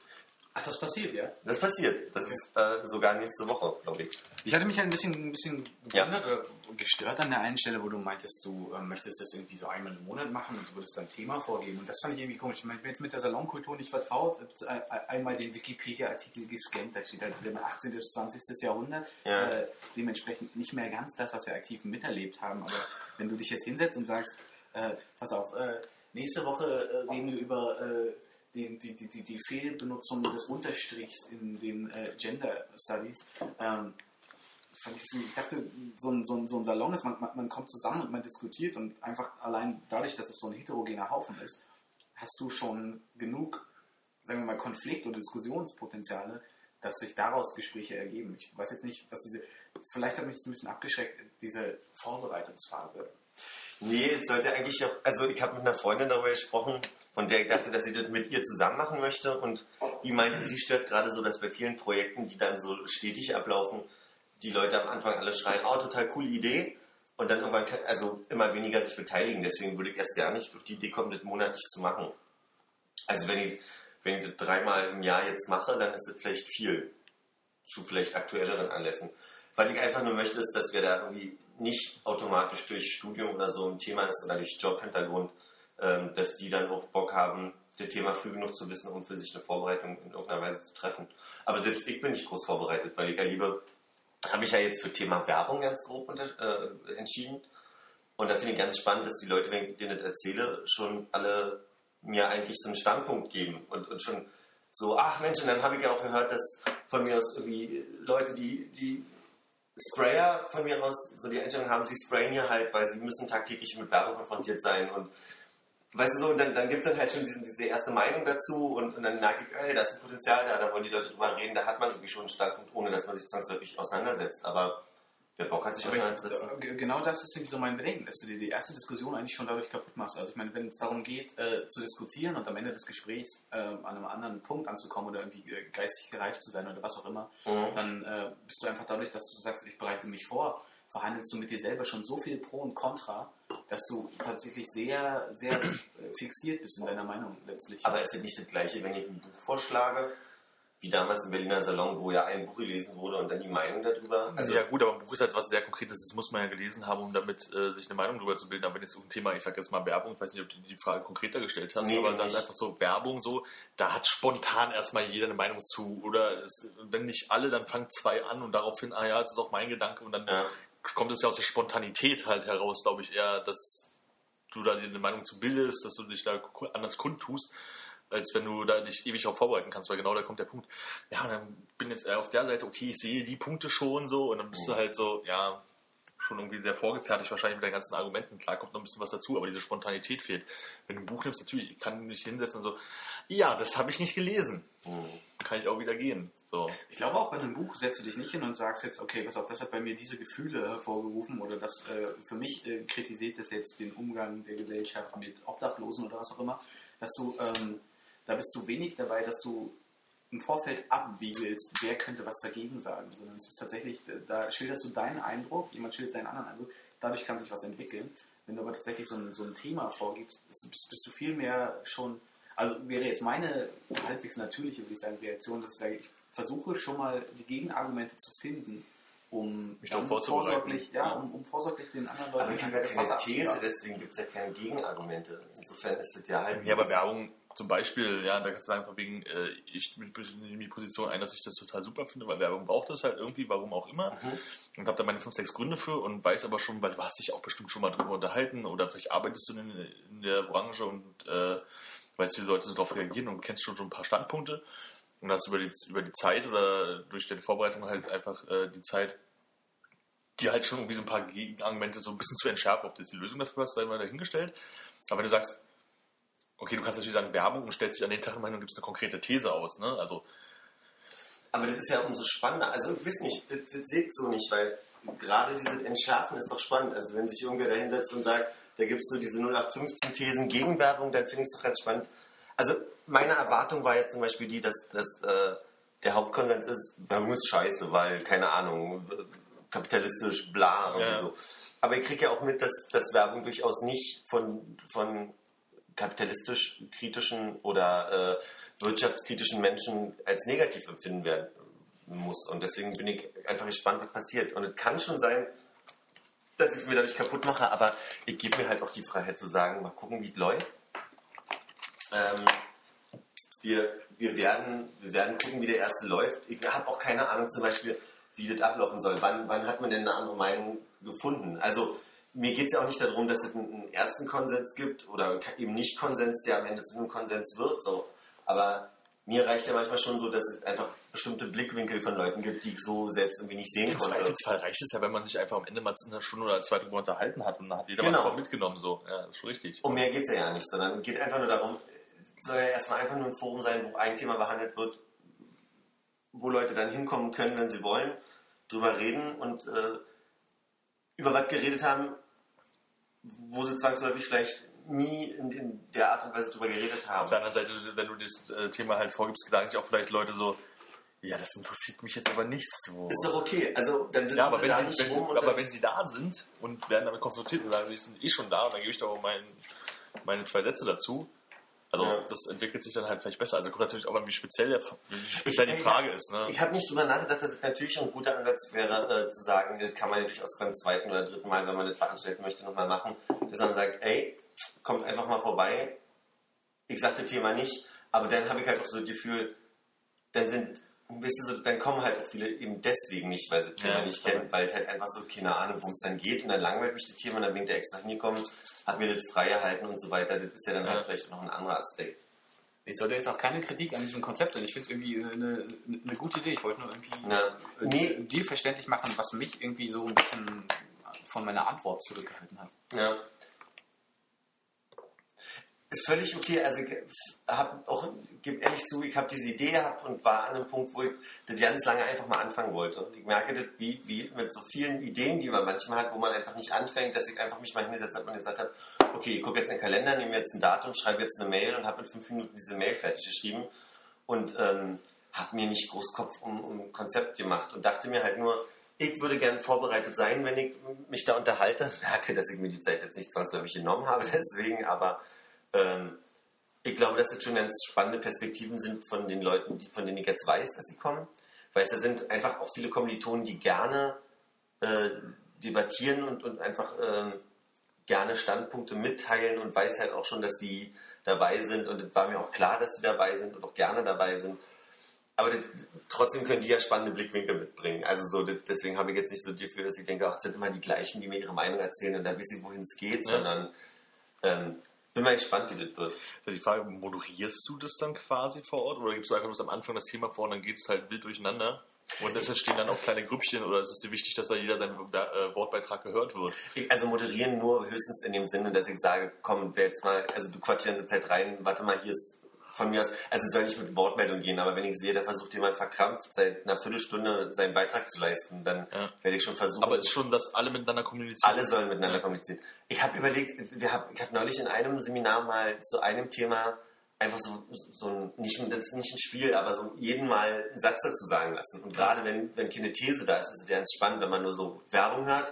Ach, das passiert, ja? Das passiert. Das ist äh, sogar nächste Woche, glaube ich. Ich hatte mich ein bisschen, ein bisschen Ja. gewundert oder gestört an der einen Stelle, wo du meintest, du äh, möchtest das irgendwie so einmal im Monat machen und du würdest ein Thema vorgeben. Und das fand ich irgendwie komisch. Ich meine, ich bin jetzt mit der Salonkultur nicht vertraut. Ich hab ein- einmal den Wikipedia-Artikel gescannt, da steht halt drin 18. bis 20. Jahrhundert. Ja. Äh, dementsprechend nicht mehr ganz das, was wir aktiv miterlebt haben. Aber wenn du dich jetzt hinsetzt und sagst, äh, pass auf, äh, nächste Woche äh, reden wir über äh, den, die, die, die, Fehlbenutzung des Unterstrichs in den äh, Gender Studies. Ähm, ich, dachte, so ein, so ein, so ein Salon ist, man, man, kommt zusammen und man diskutiert und einfach allein dadurch, dass es so ein heterogener Haufen ist, hast du schon genug, sagen wir mal, Konflikt- oder Diskussionspotenziale, dass sich daraus Gespräche ergeben. Ich weiß jetzt nicht, was diese, vielleicht hat mich das ein bisschen abgeschreckt, diese Vorbereitungsphase. Nee, sollte eigentlich auch, also ich habe mit einer Freundin darüber gesprochen, von der ich dachte, dass sie das mit ihr zusammen machen möchte und die meinte, sie stört gerade so, dass bei vielen Projekten, die dann so stetig ablaufen, die Leute am Anfang alle schreien, oh, total coole Idee und dann irgendwann, also immer weniger sich beteiligen. Deswegen würde ich erst gar nicht auf die Idee kommen, das monatlich zu machen. Also wenn ich, wenn ich das dreimal im Jahr jetzt mache, dann ist das vielleicht viel zu vielleicht aktuelleren Anlässen. Was ich einfach nur möchte, ist, dass wir da irgendwie nicht automatisch durch Studium oder so ein Thema ist oder durch Jobhintergrund, dass die dann auch Bock haben, das Thema früh genug zu wissen, um für sich eine Vorbereitung in irgendeiner Weise zu treffen. Aber selbst ich bin nicht groß vorbereitet, weil ich ja lieber, habe ich ja jetzt für Thema Werbung ganz grob unter, äh, entschieden. Und da finde ich ganz spannend, dass die Leute, wenn ich denen das erzähle, schon alle mir eigentlich so einen Standpunkt geben und, und schon so, ach Mensch, und dann habe ich ja auch gehört, dass von mir aus irgendwie Leute, die, die Sprayer von mir aus so die Einstellung haben, sie sprayen hier halt, weil sie müssen tagtäglich mit Werbung konfrontiert sein und weißt du so, und dann, dann gibt es dann halt schon diese, diese erste Meinung dazu und, und dann merke ich, ey, da ist ein Potenzial da, da wollen die Leute drüber reden, da hat man irgendwie schon einen Standpunkt, ohne dass man sich zwangsläufig auseinandersetzt, aber wer Bock hat, sich auseinanderzusetzen. äh, genau das ist irgendwie so mein Bedenken, dass du dir die erste Diskussion eigentlich schon dadurch kaputt machst. Also ich meine, wenn es darum geht, äh, zu diskutieren und am Ende des Gesprächs äh, an einem anderen Punkt anzukommen oder irgendwie äh, geistig gereift zu sein oder was auch immer, Mhm. dann äh, bist du einfach dadurch, dass du sagst, ich bereite mich vor, verhandelst du mit dir selber schon so viel Pro und Contra, dass du tatsächlich sehr, sehr äh, fixiert bist in deiner Meinung letztlich. Aber ist das nicht das Gleiche, wenn ich ein Buch vorschlage, wie damals im Berliner Salon, wo ja ein Buch gelesen wurde und dann die Meinung darüber. Also ja gut, aber ein Buch ist halt was sehr Konkretes, das muss man ja gelesen haben, um damit äh, sich eine Meinung darüber zu bilden. Aber wenn jetzt ein Thema, ich sage jetzt mal Werbung, ich weiß nicht, ob du die Frage konkreter gestellt hast, Nee, aber nicht. das ist einfach so Werbung so, da hat spontan erstmal jeder eine Meinung zu. Oder es, wenn nicht alle, dann fangen zwei an und daraufhin, ah ja, das ist auch mein Gedanke und dann Ja. Kommt es ja aus der Spontanität halt heraus, glaube ich, eher, dass du da dir eine Meinung zu bildest, dass du dich da anders kundtust, als wenn du da dich ewig darauf vorbereiten kannst, weil genau da kommt der Punkt. Ja, dann bin jetzt eher auf der Seite, okay, ich sehe die Punkte schon so und dann bist du halt so, ja, schon irgendwie sehr vorgefertigt wahrscheinlich mit deinen ganzen Argumenten. Klar kommt noch ein bisschen was dazu, aber diese Spontanität fehlt. Wenn du ein Buch nimmst, natürlich, ich kann mich hinsetzen und so, ja, das habe ich nicht gelesen. Hm. Kann ich auch wieder gehen. So. Ich glaube auch bei einem Buch setzt du dich nicht hin und sagst jetzt, okay, pass auf, das hat bei mir diese Gefühle hervorgerufen oder das äh, für mich äh, kritisiert das jetzt den Umgang der Gesellschaft mit Obdachlosen oder was auch immer, dass du, ähm, da bist du wenig dabei, dass du im Vorfeld abwiegelst, wer könnte was dagegen sagen, sondern es ist tatsächlich, äh, da schilderst du deinen Eindruck, jemand schildert seinen anderen Eindruck, dadurch kann sich was entwickeln. Wenn du aber tatsächlich so ein, so ein Thema vorgibst, ist, bist, bist du viel mehr schon, also wäre jetzt meine halbwegs natürliche, würde ich sagen, Reaktion, dass ich sage, ich versuche schon mal die Gegenargumente zu finden, um Mich dann vorsorglich, ja, um, um vorsorglich den anderen Leuten Aber ich habe ja das keine These, deswegen gibt es ja keine Gegenargumente. Insofern ist das ja halt. Ja, aber Werbung zum Beispiel, ja, da kannst du sagen, von wegen, äh, ich nehme die Position ein, dass ich das total super finde, weil Werbung braucht das halt irgendwie, warum auch immer. Mhm. Und habe da meine fünf, sechs Gründe für und weiß aber schon, weil du hast dich auch bestimmt schon mal drüber unterhalten oder vielleicht arbeitest du in, in der Branche und äh, weißt, wie die Leute so darauf reagieren und kennst schon so ein paar Standpunkte und hast über die, über die Zeit oder durch deine Vorbereitung halt einfach äh, die Zeit, dir halt schon irgendwie so ein paar Gegenargumente so ein bisschen zu entschärfen, ob das die Lösung dafür ist, sei mal dahingestellt. Aber wenn du sagst, okay, du kannst natürlich sagen Werbung und stellst dich an den Tag hin und gibst eine konkrete These aus, ne? Also, Aber das ist ja umso spannender. Also ich weiß nicht, das, das seht so nicht, weil gerade dieses Entschärfen ist doch spannend. Also wenn sich irgendwer da hinsetzt und sagt, da gibt es so diese 0815 Thesen Gegenwerbung, dann finde ich es doch ganz spannend. Also meine Erwartung war ja zum Beispiel die, dass, dass äh, der Hauptkonsens ist, Werbung ist scheiße, weil, keine Ahnung, kapitalistisch, bla, irgendwie Ja. so. Aber ich kriege ja auch mit, dass, dass Werbung durchaus nicht von, von kapitalistisch kritischen oder äh, wirtschaftskritischen Menschen als negativ empfinden werden muss. Und deswegen bin ich einfach gespannt, was passiert. Und es kann schon sein, dass ich es mir dadurch kaputt mache, aber ich gebe mir halt auch die Freiheit zu sagen, mal gucken, wie es läuft. Ähm, wir, wir, werden, wir werden gucken, wie der erste läuft. Ich habe auch keine Ahnung zum Beispiel, wie das ablaufen soll. Wann, wann hat man denn eine andere Meinung gefunden? Also mir geht es ja auch nicht darum, dass es einen, ersten Konsens gibt oder eben nicht Konsens, der am Ende zu einem Konsens wird. So. Aber mir reicht ja manchmal schon so, dass es einfach bestimmte Blickwinkel von Leuten gibt, die ich so selbst irgendwie nicht sehen im konnte. Zweifelsfall reicht es ja, wenn man sich einfach am Ende mal eine Stunde oder zwei drüber unterhalten hat und dann hat jeder Genau. was davon mitgenommen. So. Ja, das ist schon richtig. Um mehr geht es ja, ja nicht, sondern es geht einfach nur darum, es soll ja erstmal einfach nur ein Forum sein, wo ein Thema behandelt wird, wo Leute dann hinkommen können, wenn sie wollen, drüber reden und äh, über was geredet haben, wo sie zwangsläufig vielleicht nie in, in der Art und Weise drüber geredet Auf haben. der anderen Seite, wenn du das äh, Thema halt vorgibst, gedanken sich auch vielleicht Leute so, ja, das interessiert mich jetzt aber nicht so. Ist doch okay. Also dann sitzen Ja, aber sie wenn, da sie, nicht wenn, sie, aber wenn sie da sind und werden damit konfrontiert und sagen, die sind eh schon da und dann gebe ich da auch mein, meine zwei Sätze dazu. Also Ja. das entwickelt sich dann halt vielleicht besser. Also kommt natürlich auch an, wie speziell, der, wie speziell die Ich- Frage ist. Ne? Ich habe nicht drüber nachgedacht, dass es natürlich ein guter Ansatz wäre, äh, zu sagen, das kann man ja durchaus beim zweiten oder dritten Mal, wenn man das veranstalten möchte, nochmal machen, dass man sagt, ey, kommt einfach mal vorbei. Ich sag das Thema nicht, aber dann habe ich halt auch so das Gefühl, dann sind, weißt du, so, dann kommen halt auch viele eben deswegen nicht, weil sie das Thema Ja, nicht kennen, weil es halt einfach so keine Ahnung, worum es dann geht und dann langweilt mich das Thema und dann ich da extra hingekommen, hat mir das frei erhalten und so weiter. Das ist ja dann Ja. halt vielleicht noch ein anderer Aspekt. Ich sollte jetzt auch keine Kritik an diesem Konzept sein. Ich finde es irgendwie eine, eine gute Idee. Ich wollte nur irgendwie Ja. äh, Nee. dir verständlich machen, was mich irgendwie so ein bisschen von meiner Antwort zurückgehalten hat. Ja. Ist völlig okay. Also hab auch, gebe ehrlich zu, ich habe diese Idee gehabt und war an einem Punkt, wo ich das ganz lange einfach mal anfangen wollte. Und ich merke das, wie, wie mit so vielen Ideen, die man manchmal hat, wo man einfach nicht anfängt, dass ich einfach mich mal hingesetzt habe und gesagt habe, okay, ich gucke jetzt in den Kalender, nehme jetzt ein Datum, schreibe jetzt eine Mail und habe in fünf Minuten diese Mail fertig geschrieben und ähm, habe mir nicht groß Kopf um, um Konzept gemacht und dachte mir halt nur, ich würde gern vorbereitet sein, wenn ich mich da unterhalte. Merke, dass ich mir die Zeit jetzt nicht zwangsläufig genommen habe, deswegen, aber ähm, ich glaube, dass das schon ganz spannende Perspektiven sind von den Leuten, die, von denen ich jetzt weiß, dass sie kommen. Weil da sind einfach auch viele Kommilitonen, die gerne äh, debattieren und, und einfach ähm, gerne Standpunkte mitteilen und weiß halt auch schon, dass die dabei sind. Und es war mir auch klar, dass die dabei sind und auch gerne dabei sind. Aber das, trotzdem können die ja spannende Blickwinkel mitbringen. Also so, das, deswegen habe ich jetzt nicht so die Gefühl, dass ich denke, ach, es sind immer die gleichen, die mir ihre Meinung erzählen und dann wissen sie, wohin es geht, Ja. sondern ähm, bin mal gespannt, wie das wird. So die Frage, moderierst du das dann quasi vor Ort oder gibst du einfach bloß am Anfang das Thema vor und dann geht es halt wild durcheinander? Und es entstehen dann auch kleine Grüppchen oder ist es dir wichtig, dass da jeder sein äh, Wortbeitrag gehört wird? Ich, also moderieren nur höchstens in dem Sinne, dass ich sage, komm, wer jetzt mal, also du quatschst die ganze Zeit rein, warte mal, hier ist von mir aus, also soll nicht mit Wortmeldung gehen, aber wenn ich sehe, da versucht jemand verkrampft seit einer Viertelstunde seinen Beitrag zu leisten, dann Ja. werde ich schon versuchen. Aber es ist schon, dass alle miteinander kommunizieren. Alle sollen miteinander kommunizieren. Ich habe überlegt, wir hab, ich habe neulich in einem Seminar mal zu einem Thema einfach so, so ein, nicht, ein- das ist nicht ein Spiel, aber so jeden mal einen Satz dazu sagen lassen. Und gerade wenn, wenn keine These da ist, ist es ja ganz spannend, wenn man nur so Werbung hört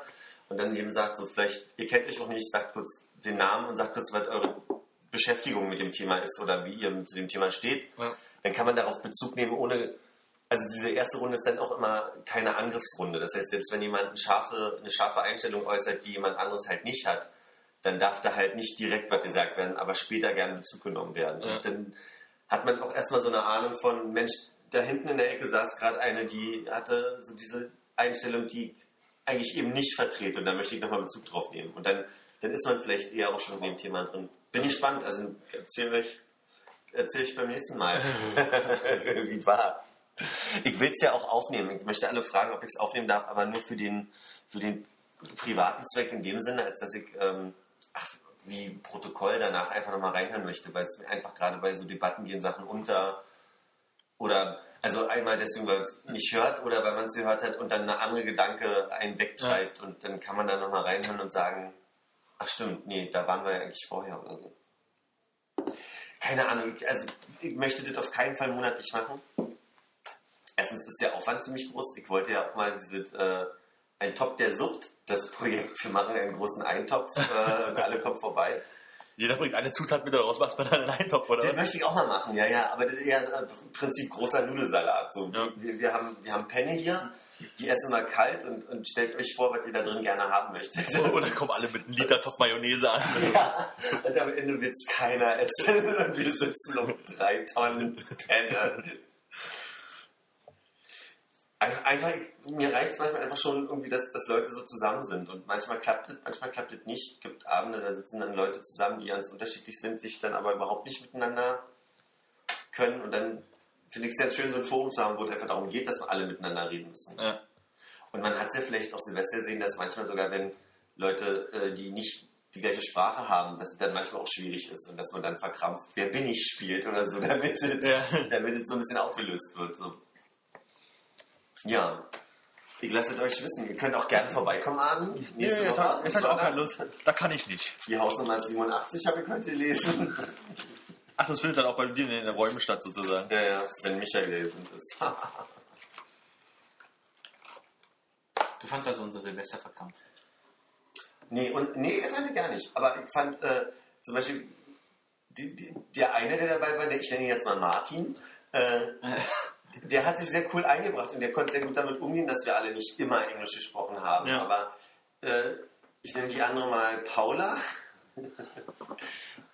und dann eben sagt, so vielleicht, ihr kennt euch auch nicht, sagt kurz den Namen und sagt kurz, was eure Beschäftigung mit dem Thema ist oder wie ihr zu dem Thema steht. Ja. Dann kann man darauf Bezug nehmen, ohne also diese erste Runde ist dann auch immer keine Angriffsrunde. Das heißt, selbst wenn jemand eine scharfe, eine scharfe Einstellung äußert, die jemand anderes halt nicht hat, dann darf da halt nicht direkt was gesagt werden, aber später gerne Bezug genommen werden. Ja. Und dann hat man auch erstmal so eine Ahnung von, Mensch, da hinten in der Ecke saß gerade eine, die hatte so diese Einstellung, die ich eigentlich eben nicht vertrete und da möchte ich nochmal Bezug drauf nehmen. Und dann, dann ist man vielleicht eher auch schon in dem Thema drin. Bin ich gespannt, also erzähle ich, erzähl ich beim nächsten Mal, wie es war. Ich will es ja auch aufnehmen. Ich möchte alle fragen, ob ich es aufnehmen darf, aber nur für den, für den privaten Zweck in dem Sinne, als dass ich ähm, ach, wie Protokoll danach einfach nochmal reinhören möchte, weil es mir einfach gerade bei so Debatten gehen Sachen unter oder also einmal deswegen, weil man es nicht hört oder weil man es gehört hat und dann eine andere Gedanke einen wegtreibt und dann kann man da nochmal reinhören und sagen, ach stimmt, nee, da waren wir ja eigentlich vorher oder so. Keine Ahnung, also ich möchte das auf keinen Fall monatlich machen. Erstens ist der Aufwand ziemlich groß. Ich wollte ja auch mal dieses, äh, ein Top der Sucht, das Projekt. Wir machen einen großen Eintopf äh, und alle kommen vorbei. Jeder bringt eine Zutat mit daraus, macht man dann einen Eintopf oder Das was? möchte ich auch mal machen, ja, ja. Aber das ist ja im Prinzip großer Nudelsalat. So, Ja. wir, wir, haben, wir haben Penne hier, die essen mal kalt und, und stellt euch vor, was ihr da drin gerne haben möchtet. Oder kommen alle mit einem Liter Topf Mayonnaise an? Ja, und am Ende will es keiner essen und wir sitzen um drei Tonnen Penne. Ein- Einfach, mir reicht es manchmal einfach schon irgendwie, dass, dass Leute so zusammen sind. Und manchmal klappt es, manchmal klappt es nicht. Es gibt Abende, da sitzen dann Leute zusammen, die ganz unterschiedlich sind, sich dann aber überhaupt nicht miteinander können. Und dann finde ich es ganz schön, so ein Forum zu haben, wo es einfach darum geht, dass wir alle miteinander reden müssen. Ja. Und man hat es ja vielleicht auch Silvester gesehen, dass manchmal sogar, wenn Leute, äh, die nicht die gleiche Sprache haben, dass es dann manchmal auch schwierig ist und dass man dann verkrampft, wer bin ich spielt oder so, damit es, Ja. damit es so ein bisschen aufgelöst wird. So. Ja, ich lasse es euch wissen. Ihr könnt auch gerne vorbeikommen, Armin. Nee, Nächste jetzt Woche. hat, jetzt hat auch keine Lust. Da kann ich nicht. Die Hausnummer 87 habe ich heute gelesen. Ach, das findet dann auch bei dir in den Räumen statt, sozusagen. ja, ja, wenn Michael gelesen ist. Du fandst also unser Silvester verkrampft. Nee, und, nee, ich fand ihn gar nicht. Aber ich fand äh, zum Beispiel die, die, der eine, der dabei war, der, ich nenne ihn jetzt mal Martin, äh, der hat sich sehr cool eingebracht und der konnte sehr gut damit umgehen, dass wir alle nicht immer Englisch gesprochen haben. Ja. Aber äh, ich nenne die andere mal Paula.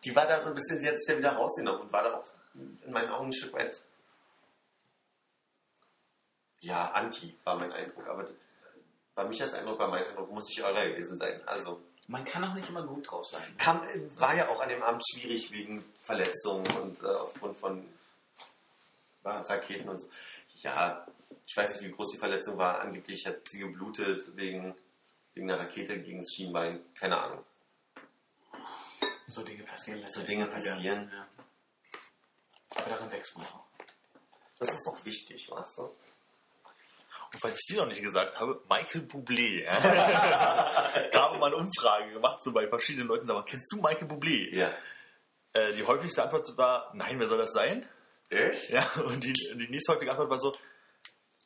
Die war da so ein bisschen, sie hat sich da wieder rausgenommen und war da auch in meinen Augen ein Stück weit. Ja, anti war mein Eindruck, aber das war Michas Eindruck, war mein Eindruck, muss nicht eurer gewesen sein. Also. Man kann auch nicht immer gut drauf sein. Kam, war ja auch an dem Abend schwierig wegen Verletzungen und äh, aufgrund von Raketen und so. Ja, ich weiß nicht, wie groß die Verletzung war. Angeblich hat sie geblutet wegen, wegen einer Rakete gegen das Schienbein. Keine Ahnung. So Dinge passieren. So Dinge passieren. Ja. Aber daran wächst man auch. Das ist auch wichtig, weißt du? Und weil ich dir noch nicht gesagt habe, Michael Bublé. Ja. Gab mal eine Umfrage gemacht, so bei verschiedenen Leuten, sag mal, kennst du Michael Bublé? Ja. Äh, die häufigste Antwort war, nein, wer soll das sein? Echt? Ja, und die, die nächsthäufige Antwort war so,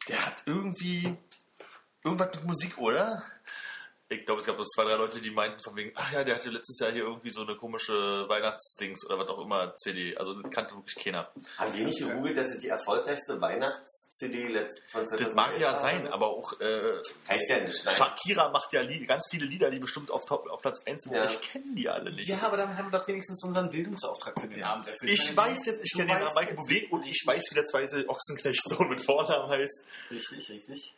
der hat irgendwie irgendwas mit Musik, oder? Ich glaube, es gab bloß zwei, drei Leute, die meinten von wegen, ach ja, der hatte letztes Jahr hier irgendwie so eine komische Weihnachtsdings oder was auch immer CD. Also das kannte wirklich keiner. Haben wir nicht gegoogelt, dass es die erfolgreichste Weihnachts-CD von 2011 Das mag ja sein, aber auch äh, Heißt ja nicht. Nein. Shakira macht ja Lied, ganz viele Lieder, die bestimmt auf, Top, auf Platz 1 sind. Ja. Ich kenne die alle nicht. Ja, aber dann haben wir doch wenigstens unseren Bildungsauftrag für den Abend erfüllt. Ich weiß jetzt, ich kenne den Namen Michael Bublé und ich weiß, wie der zweite Ochsenknecht-Sohn mit Vornamen heißt. Richtig, richtig.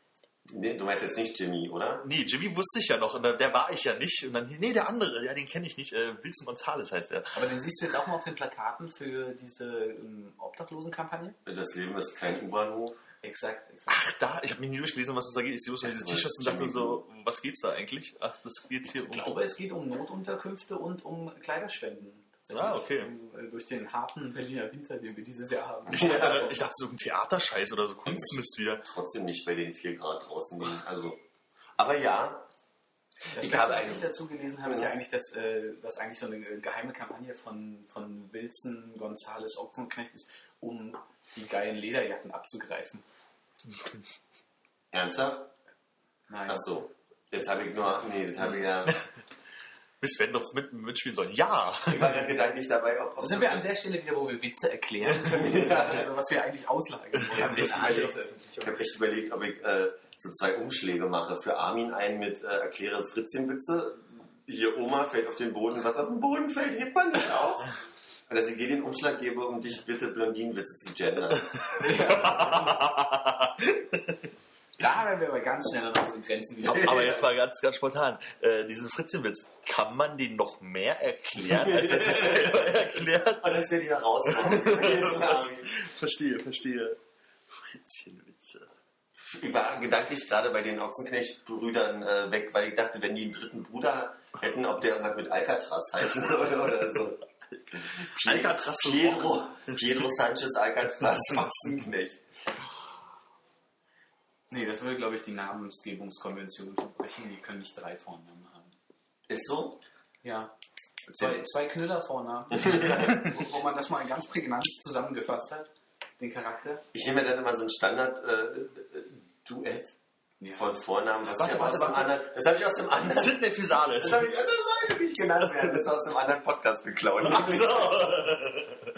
Nee, du meinst jetzt nicht Jimmy, oder? Nee, Jimmy wusste ich ja noch und der, der war ich ja nicht. Und dann, nee, der andere, ja, den kenne ich nicht. Äh, Wilson Gonzales heißt der. Aber den siehst du jetzt auch mal auf den Plakaten für diese ähm, Obdachlosenkampagne? Das Leben ist kein U-Bahnhof. Exakt, exakt. Ach, da, ich habe mir nie durchgelesen, was es da geht. Ich sehe bloß mal diese T-Shirts und dachte so, was geht's da eigentlich? Ach, das geht hier Ich um. glaube, es geht um Notunterkünfte und um Kleiderspenden. Ah, okay. Äh, Durch den harten Berliner Winter, den wir dieses Jahr haben. Ich dachte, ich dachte so ein Theaterscheiß oder so Kunstmist wieder. Trotzdem nicht bei den 4 Grad draußen liegen. Also. Aber ja, Das Ich Beste, was ich dazu gelesen habe, ist ja eigentlich, dass äh, das eigentlich so eine äh, geheime Kampagne von, von Wilson Gonzales Ochsenknecht ist, um die geilen Lederjacken abzugreifen. ernsthaft? Nein. Ach so. Jetzt habe ich nur. Nee, das habe ich ja. Bis wenn doch mit, mitspielen sollen. Ja! Ich war gerade gedanklich dabei, ob. ob Da sind wir an der Stelle wieder, wo wir Witze erklären können, also was wir eigentlich auslagern wollen. hab echt in eine überlegt. Ich habe echt überlegt, ob ich äh, so zwei Umschläge mache. Für Armin einen mit äh, erkläre Fritzchenwitze. Hier Oma fällt auf den Boden. Was auf den Boden fällt, hebt man nicht auf. Und dass ich dir den Umschlag gebe, um dich bitte Blondinenwitze zu gendern. Da werden wir aber ganz schnell an unsere Grenzen wieder. Aber jetzt mal ganz, ganz spontan. Äh, diesen Fritzchenwitz, kann man den noch mehr erklären, als er sich selber erklärt? Und das wir die herausmachen. verstehe, verstehe. Fritzchenwitze. Ich war gedanklich gerade bei den Ochsenknecht-Brüdern äh, weg, weil ich dachte, wenn die einen dritten Bruder hätten, ob der irgendwas mit Alcatraz heißen würde oder so. Alcatraz Pedro, Pedro Sanchez Alcatraz Ochsenknecht. Nee, das würde, glaube ich, die Namensgebungskonvention verbrechen. Die können nicht drei Vornamen haben. Ist so? Ja. Zwei, zwei Knüller-Vornamen. wo, man das mal ganz prägnant zusammengefasst hat. Den Charakter. Ich nehme dann immer so ein Standard-Duett Ja. von Vornamen. Was Warte, ich warte, warte. anderen, das habe ich aus dem anderen. Sidney Physalis. Das habe ich, das sollte nicht genannt werden. Das ist aus dem anderen Podcast geklaut. Ach so.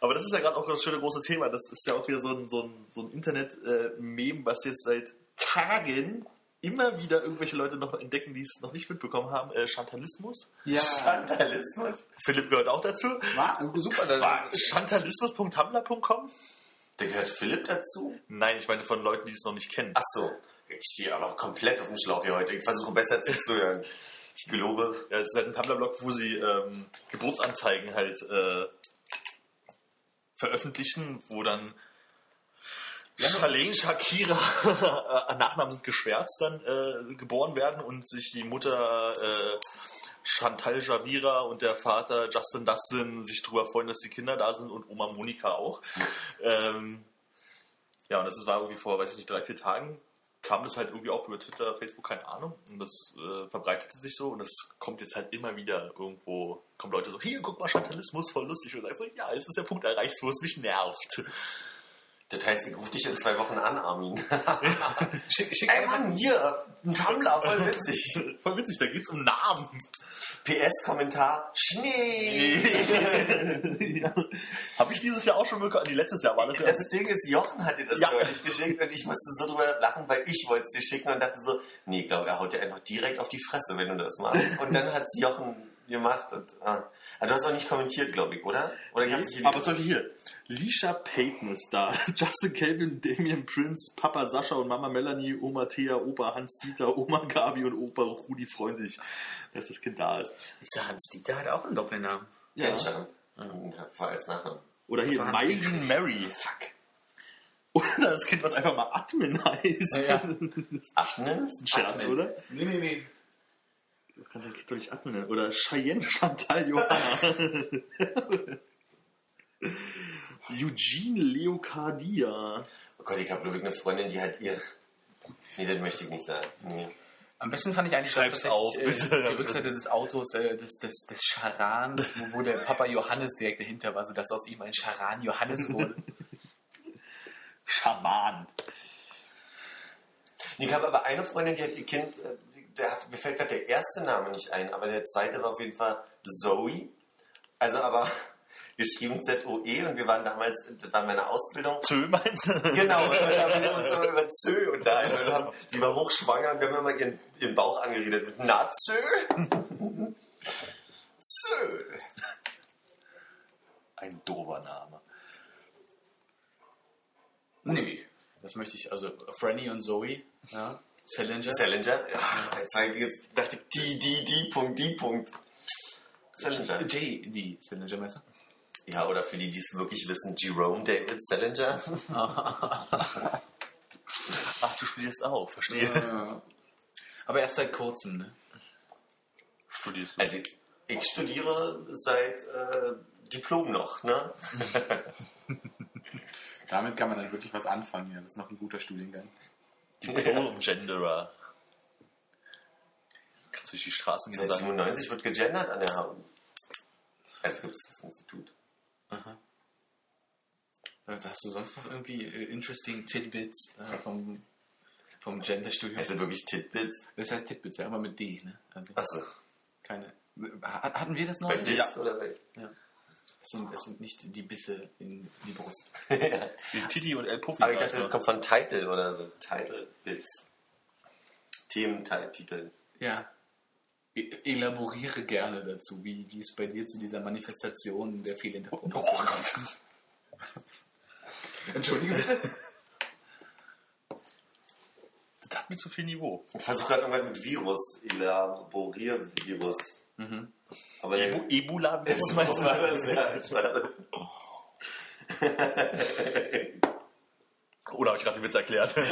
Aber das ist ja gerade auch das schöne große Thema. Das ist ja auch wieder so ein, so ein, so ein Internet-Meme, was jetzt seit Tagen immer wieder irgendwelche Leute noch entdecken, die es noch nicht mitbekommen haben. Äh, Chantalismus. Ja. Vandalismus. Philipp gehört auch dazu. War super. Chantalismus.tumblr.com? Da gehört Philipp dazu? Nein, ich meine von Leuten, die es noch nicht kennen. Ach so. Ich stehe aber komplett auf dem Schlauch hier heute. Ich versuche besser zuzuhören. Ich gelobe. Ja, es ist halt ein Tumblr-Blog, wo sie ähm, Geburtsanzeigen halt äh, veröffentlichen, wo dann Charlene, Shakira, äh, Nachnamen sind geschwärzt, dann äh, geboren werden und sich die Mutter äh, Chantal Javira und der Vater Justin Dustin sich darüber freuen, dass die Kinder da sind und Oma Monika auch. Ähm, ja, und das war irgendwie vor, weiß ich nicht, drei, vier Tagen kam das halt irgendwie auch über Twitter, Facebook, keine Ahnung. Und das äh, verbreitete sich so und das kommt jetzt halt immer wieder irgendwo, kommen Leute so, hier, guck mal, Chantalismus, voll lustig. Und sagst so, ja, jetzt ist der Punkt erreicht, wo es mich nervt. Das heißt, ich rufe dich in zwei Wochen an, Armin. schick, schick Ey Mann, hier, ein Tumblr, voll witzig. Voll witzig, da geht's um Namen. PS-Kommentar, Schnee. Habe ich dieses Jahr auch schon bekommen? Nee, letztes Jahr war das ja. Das Ding ist, Jochen hat dir das Ja. neulich geschickt und ich musste so drüber lachen, weil ich wollte es dir schicken und dachte so, nee, ich glaube, er haut dir einfach direkt auf die Fresse, wenn du das machst. Und dann hat es Jochen gemacht und ah. Ah, du hast auch nicht kommentiert, glaube ich, oder? Oder gab's nicht Aber zum Beispiel hier, Lisha Payton ist da. Justin Calvin, Damien Prince, Papa Sascha und Mama Melanie, Oma Thea, Opa Hans-Dieter, Oma Gabi und Opa Rudi freuen sich, dass das Kind da ist. Dieser Hans-Dieter hat auch einen Doppelnamen. Ja. Ja, Vor als Nachnamen. Oder hier. Mylene Mary. Fuck. Oder das Kind, was einfach mal Admin heißt. Ja. Ach, ne? ein Scherz, Admin. oder? Nee, nee, nee. Du kannst das Kind doch nicht Admin nennen. Oder Cheyenne Chantal Johanna. Eugene Leocardia. Oh Gott, ich habe glaube ich eine Freundin, die hat ihr... Nee, das möchte ich nicht sagen. Nee. Am besten fand ich eigentlich Schreib's auf, äh, bitte. die Rückseite des Autos, äh, des, des, des Charans, wo, wo der Papa Johannes direkt dahinter war, sodass aus ihm ein Charan Johannes wurde. Schaman. Ich habe aber eine Freundin, die hat ihr Kind, äh, der hat, mir fällt gerade der erste Name nicht ein, aber der zweite war auf jeden Fall Zoe. Also aber geschrieben Z-O-E und wir waren damals, das war meine Ausbildung. Zö meinst du? Genau, und dann haben wir uns immer über Zö unterhalten. Und haben, sie war hochschwanger und wir haben immer ihren, ihren Bauch angeredet. Na, Zö? Zö. Ein dober Name. Nee. Das möchte ich, also Franny und Zoe, ja. Salinger. Salinger? Ja, jetzt, ich- dachte ich, die, die, die, Punkt, die, Punkt. Salinger. J, die Salinger, meinst du? Ja, oder für die, die es wirklich wissen, Jerome David Salinger. Ach, du studierst auch, verstehe. Ja. Aber erst seit kurzem, ne? Studierst du. Also ich studiere seit äh, Diplom noch, ne? Damit kann man dann wirklich was anfangen, ja. Das ist noch ein guter Studiengang. Diplom-Genderer. Kannst du durch die Straßen gehen und Seit sagen, 97 wird gegendert an der HU. Also gibt es das Institut. Aha. Äh, Hast du sonst noch irgendwie äh, interesting Tidbits äh, vom, vom Gender-Studium? Also wirklich Titbits. Das heißt Tidbits, ja, aber mit D, ne? Also Achso, keine. Ha- Hatten wir das noch? bei nicht? Bits oder bei... Es sind, es sind nicht die Bisse in die Brust. wie Titi und El Puffy. Aber ich dachte, das kommt von Title oder so. Title Bits. Thementitel. Ja. E elaboriere gerne dazu, wie, wie es bei dir zu dieser Manifestation der Fehlinterpretation kommt. Entschuldige bitte? Das hat mir zu viel Niveau. Ich versuche gerade irgendwas mit Virus. Elaboriervirus. Mhm. Aber war du? das? Ja, schade. Oder habe ich gerade den Witz erklärt?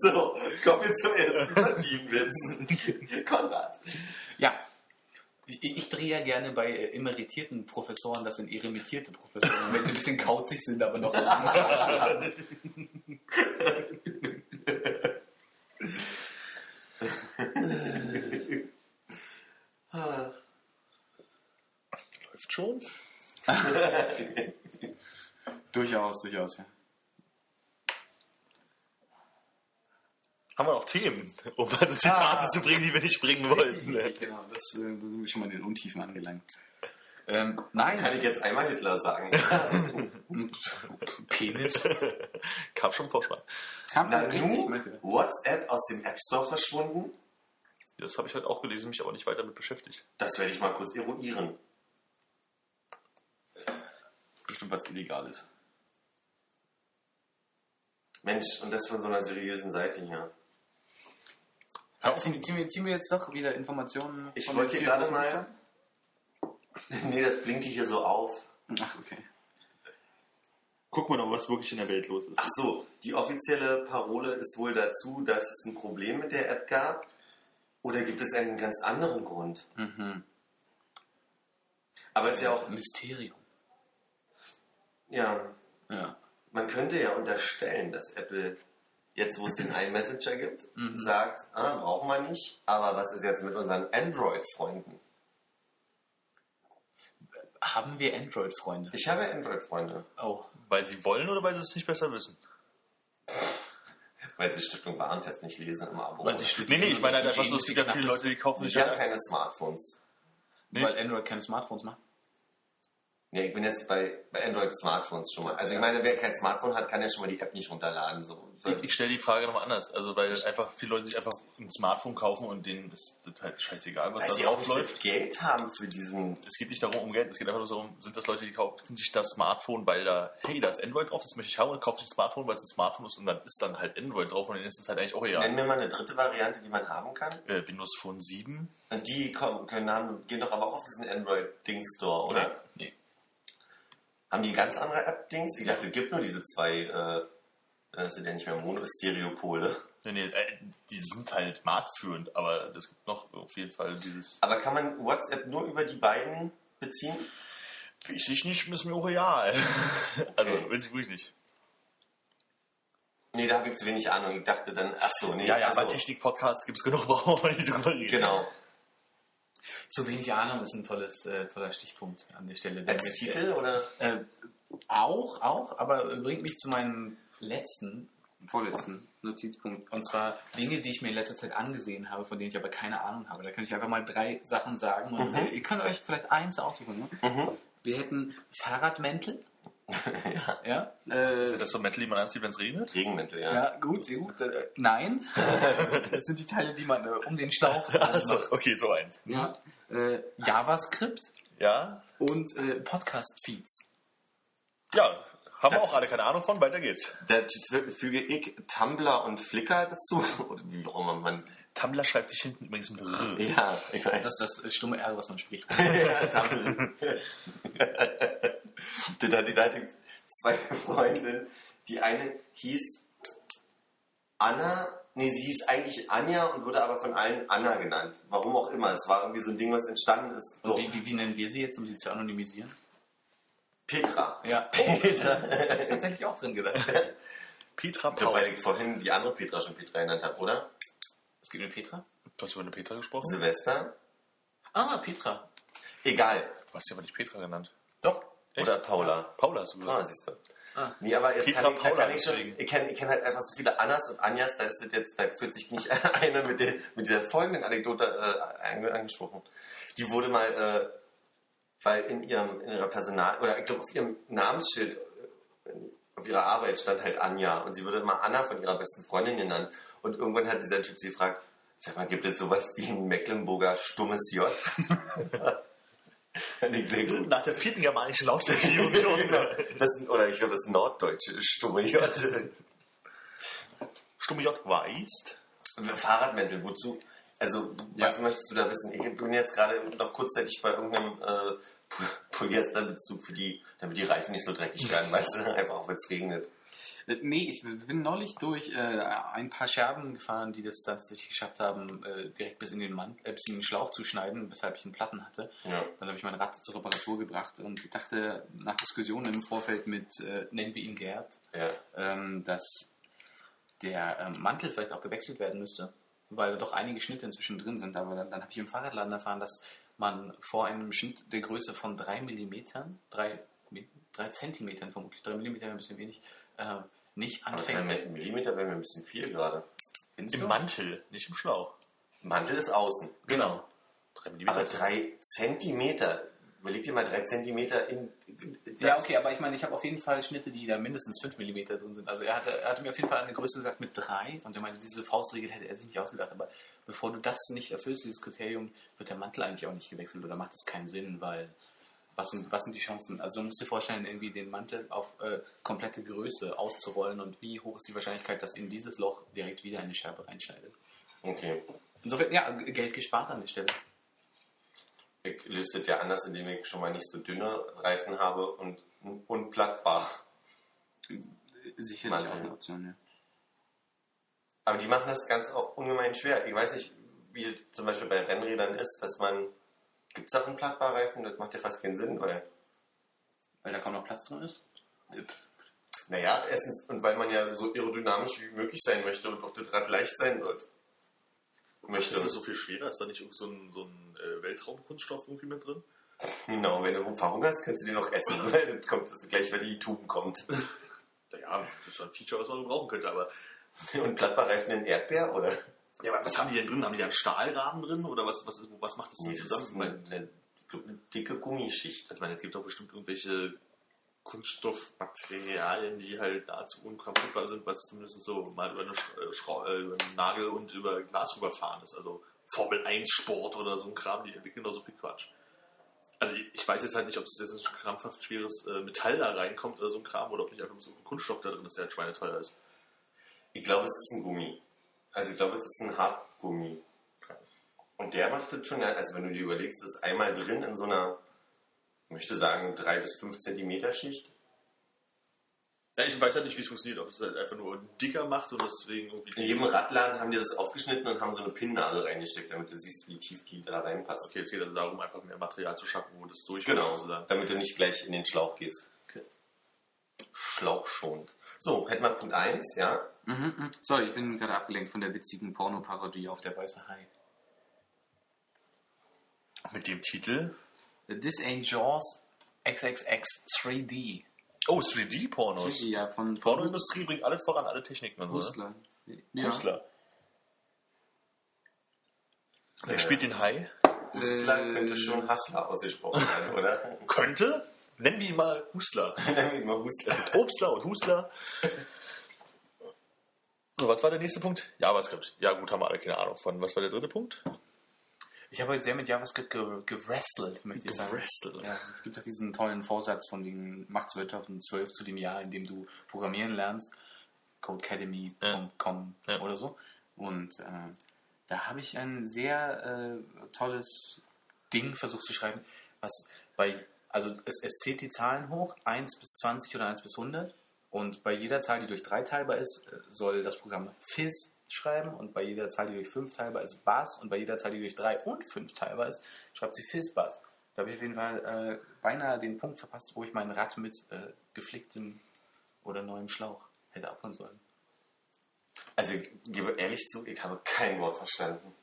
So, kommen wir zum ersten Partienwitz. Konrad. Ja. Ich, ich drehe ja gerne bei äh, emeritierten Professoren, das sind eremitierte Professoren, wenn sie ein bisschen kauzig sind, aber noch schon. Durchaus, durchaus, ja. Haben wir noch Themen, um Zitate zu bringen, die wir nicht bringen wollten. Richtig, genau, das, äh, da sind wir schon mal in den Untiefen angelangt. Ähm, nein, Kann ich jetzt einmal Hitler sagen? Penis. Kam schon Vorspann. Kam Na, richtig, nu, Michael. WhatsApp aus dem App Store verschwunden? Das habe ich heute auch gelesen, mich aber nicht weiter damit beschäftigt. Das werde ich mal kurz eruieren. Bestimmt was Illegales. Mensch, und das von so einer seriösen Seite hier. Ziehen, ziehen, wir, ziehen wir jetzt doch wieder Informationen Ich von wollte hier gerade mal-? Nee, das blinkt hier so auf. Ach, okay. Guck mal noch, was wirklich in der Welt los ist. Ach so, die offizielle Parole ist wohl dazu, dass es ein Problem mit der App gab. Oder gibt es einen ganz anderen Grund? Mhm. Aber es ist ja auch, Mysterium. Ja, Ja. man könnte ja unterstellen, dass Apple jetzt, wo es den iMessenger gibt, Mhm. sagt, ah, brauchen wir nicht. Aber was ist jetzt mit unseren Android-Freunden? Haben wir Android-Freunde? Ich habe Android-Freunde, Oh. Weil sie wollen oder weil sie es nicht besser wissen? weil sie Stiftung Warentest nicht lesen im Abo. Weil sie Nee, studieren nee, ich meine halt einfach die so, es gibt ja viele. Leute, die kaufen sich ich habe halt keine Smartphones. Nee. Weil Android keine Smartphones macht. Nee, ich bin jetzt bei, bei Android-Smartphones schon mal. Also ich meine, wer kein Smartphone hat, kann ja schon mal die App nicht runterladen. So. Ich, ich stelle die Frage nochmal anders. Also, weil einfach viele Leute sich einfach ein Smartphone kaufen und denen ist das halt scheißegal, was Weil da sie auch drauf nicht läuft. Geld haben für diesen... Es geht nicht darum, um Geld, es geht einfach nur darum, sind das Leute, die kaufen sich das Smartphone, weil da, hey, da ist Android drauf, das möchte ich haben und kaufen sich das Smartphone, weil es ein Smartphone ist und dann ist dann halt Android drauf und dann ist es halt eigentlich auch Nenn egal. mir mal eine dritte Variante, die man haben kann. Äh, Windows Phone 7. Und die kommen, können haben, gehen doch aber auch auf diesen Android-Ding-Store, oder? Nee. Haben die ganz andere App-Dings? Ich dachte, es gibt nur diese zwei, äh, das sind ja nicht mehr Mono-Stereopole. Nee, nee, äh, die sind halt marktführend, aber es gibt noch auf jeden Fall dieses. Aber kann man WhatsApp nur über die beiden beziehen? Weiß ich nicht, ist mir auch real. Also, weiß ich wirklich nicht. Nee, da habe ich zu wenig Ahnung. Ich dachte dann, ach so, nee. Ja, ja, ach so. aber Technik-Podcasts gibt es genug, brauchen wir nicht drüber reden. Genau. Zu wenig Ahnung ist ein tolles, äh, toller Stichpunkt an der Stelle. der Als mir- Titel oder? Äh, auch, auch, aber bringt mich zu meinem letzten vorletzten Notizpunkt. Und zwar Dinge, die ich mir in letzter Zeit angesehen habe, von denen ich aber keine Ahnung habe. Da kann ich einfach mal drei Sachen sagen und Mhm. äh, ihr könnt euch vielleicht eins aussuchen. Ne? Mhm. Wir hätten Fahrradmäntel. Ja. Ja, äh, Sind das so Mäntel, die man anzieht, wenn es regnet? Regenmäntel, ja. ja, gut, sehr gut. Äh, nein, das sind die Teile, die man äh, um den Schlauch Achso, macht. okay, so eins. Ja. Äh, JavaScript Ja? und äh, Podcast-Feeds. Ja, haben wir auch alle keine Ahnung von, weiter geht's. Da fü- füge ich Tumblr und Flickr dazu. Oder wie auch immer man. Tumblr schreibt sich hinten übrigens mit R. Ja, ich weiß. Das ist das äh, stumme R, was man spricht. ja, Tumblr. Da hatte da hatte zwei Freundinnen. Die eine hieß Anna. Nee, sie hieß eigentlich Anja und wurde aber von allen Anna genannt. Warum auch immer. Es war irgendwie so ein Ding, was entstanden ist. So, wie, wie, wie nennen wir sie jetzt, um sie zu anonymisieren? Petra. Ja, Petra. hab ich tatsächlich auch drin gedacht. Petra Ja, Paul. weil ich vorhin die andere Petra schon Petra genannt habe, oder? Es geht mit Petra? Du hast über eine Petra gesprochen? Silvester? Ah, Petra. Egal. Du hast sie aber nicht Petra genannt. Doch. Echt? Oder Paula. Paula hast du Ah, gesagt. siehst du. Ah. Nee, aber jetzt Petra kann ich, Paula kann ich schon, ich kenne ich kenn halt einfach so viele Annas und Anjas, da ist das jetzt, da fühlt sich nicht einer mit der, mit der folgenden Anekdote äh, ange- angesprochen. Die wurde mal, äh, weil in ihrem, in ihrer Personal, oder ich glaube auf ihrem Namensschild, äh, auf ihrer Arbeit stand halt Anja und sie wurde immer Anna von ihrer besten Freundin genannt. Und irgendwann hat dieser Typ sie gefragt, sag mal, gibt es sowas wie ein Mecklenburger stummes J? Nach der vierten germanischen Lautverschiebung schon. Genau. Das, oder ich glaube, das norddeutsche stumme J. Stumme J weißt. Fahrradmäntel, wozu? Also, was möchtest du da wissen? Ich bin jetzt gerade noch kurzzeitig bei irgendeinem äh, Poly- Polyeesterbezug für die, damit die Reifen nicht so dreckig werden, weißt du? Einfach auch, wenn es regnet. Äh, Nee, ich bin neulich durch äh, ein paar Scherben gefahren, die das tatsächlich geschafft haben, äh, direkt bis in, den Mann, äh, bis in den Schlauch zu schneiden, weshalb ich einen Platten hatte. Ja. Dann habe ich mein Rad zur Reparatur gebracht und ich dachte nach Diskussionen im Vorfeld mit, äh, nennen wir ihn Gerd, Ja. ähm, dass der ähm, Mantel vielleicht auch gewechselt werden müsste, weil doch einige Schnitte inzwischen drin sind. Aber dann, dann habe ich im Fahrradladen erfahren, dass man vor einem Schnitt der Größe von 3 mm, 3, 3 Zentimetern vermutlich, 3 mm ein bisschen wenig, äh, nicht Aber 3 anfängt. Millimeter wäre mir ein bisschen viel gerade. Findest Im du? Mantel, nicht im Schlauch. Mantel ist außen. Genau. Drei Millimeter. Aber 3 Zentimeter. Überleg dir mal 3 Zentimeter in. Ja, okay, aber ich meine, ich habe auf jeden Fall Schnitte, die da mindestens 5 mm drin sind. Also er hatte, er hatte mir auf jeden Fall eine Größe gesagt mit 3 und er meinte, diese Faustregel hätte er sich nicht ausgedacht. Aber bevor du das nicht erfüllst, dieses Kriterium, wird der Mantel eigentlich auch nicht gewechselt oder macht es keinen Sinn, weil was sind, was sind die Chancen? Also du musst dir vorstellen, irgendwie den Mantel auf äh, komplette Größe auszurollen und wie hoch ist die Wahrscheinlichkeit, dass in dieses Loch direkt wieder eine Scherbe reinschneidet. Okay. Insofern, ja, Geld gespart an der Stelle. Ich löse das ja anders, indem ich schon mal nicht so dünne Reifen habe und unplattbar. Sicherlich Mantel. auch eine Option, ja. Aber die machen das ganz auch ungemein schwer. Ich weiß nicht, wie zum Beispiel bei Rennrädern ist, dass man. Gibt es da unplattbare Reifen? Das macht ja fast keinen Sinn, weil. Weil da kaum noch Platz drin ist. Naja, erstens, und weil man ja so aerodynamisch wie möglich sein möchte und auch das Rad leicht sein sollte. Möchte. Ist das so viel schwerer? Ist da nicht irgend so ein, so ein äh, Weltraumkunststoff irgendwie mit drin? Genau, wenn du verhungerst, kannst du den noch essen. Weil das kommt das gleich, wenn die Tuben kommt. Naja, das ist schon ein Feature, was man brauchen könnte, aber. Und Plattbarreifen in Erdbeer, oder? Ja, aber was haben die denn drin? Haben die da einen Stahlrahmen drin? Oder was, was, ist, was macht das denn zusammen? Ich meine, eine, ich glaub, eine dicke Gummischicht. ich meine, es gibt doch bestimmt irgendwelche Kunststoffmaterialien, die halt nahezu unkaputtbar sind, was zumindest so mal über, eine äh, äh, über einen Nagel und über Glas rüberfahren ist. Also Formel 1 Sport oder so ein Kram, die entwickeln doch so viel Quatsch. Also ich, ich weiß jetzt halt nicht, ob es jetzt ein krampfhaft schweres äh, Metall da reinkommt oder so ein Kram oder ob nicht einfach so ein Kunststoff da drin ist, der halt schweineteuer ist. Ich glaube, es ist ein Gummi. Also ich glaube, es ist ein Hartgummi. Und der macht das schon, also wenn du dir überlegst, das ist einmal drin in so einer, ich möchte sagen, 3 bis 5 Zentimeter Schicht. Ja, ich weiß halt nicht, wie es funktioniert, ob es halt einfach nur dicker macht und deswegen irgendwie. In jedem Radladen haben die das aufgeschnitten und haben so eine Pinnnadel reingesteckt, damit du siehst, wie tief die da reinpasst. Okay, es geht also darum, einfach mehr Material zu schaffen, wo das durch Genau, sozusagen. damit du nicht gleich in den Schlauch gehst. Schlauchschonend. So, hätten wir Punkt 1, ja. Mhm, mhm. Sorry, ich bin gerade abgelenkt von der witzigen Pornoparodie auf der Weiße Hai. Mit dem Titel This ain't Jaws XXX 3D. Oh, 3D-Pornos. Ja, von, von Pornoindustrie bringt alles voran, alle Techniken und so. Ne? Hustler. Ja. Hustler. Wer spielt den Hai? Hustler Äh, könnte schon Hassler ausgesprochen werden, oder? Könnte? Nennen wir ihn mal Hustler. Nennen wir ihn mal Hustler. Obstler und Hustler. So, was war der nächste Punkt? JavaScript. Ja, gut, haben wir alle keine Ahnung von. Was war der dritte Punkt? Ich habe heute sehr mit JavaScript ge gewrestelt, möchte ich sagen. Gewrestelt. Ja, es gibt doch diesen tollen Vorsatz von wegen, mach 2012 zu dem Jahr, in dem du programmieren lernst. Codecademy.com Ja. Ja. oder so. Und äh, da habe ich ein sehr äh, tolles Ding versucht zu schreiben, was bei, also es, es zählt die Zahlen hoch, 1 bis 20 oder 1 bis 100. Und bei jeder Zahl, die durch 3 teilbar ist, äh, soll das Programm Fizz schreiben. Und bei jeder Zahl, die durch 5 teilbar ist, Bass. Und bei jeder Zahl, die durch 3 und 5 teilbar ist, schreibt sie Fizz-Bass. Da habe ich auf jeden Fall äh, beinahe den Punkt verpasst, wo ich mein Rad mit äh, geflicktem oder neuem Schlauch hätte abholen sollen. Also, ich gebe ehrlich zu, ich habe kein Wort verstanden.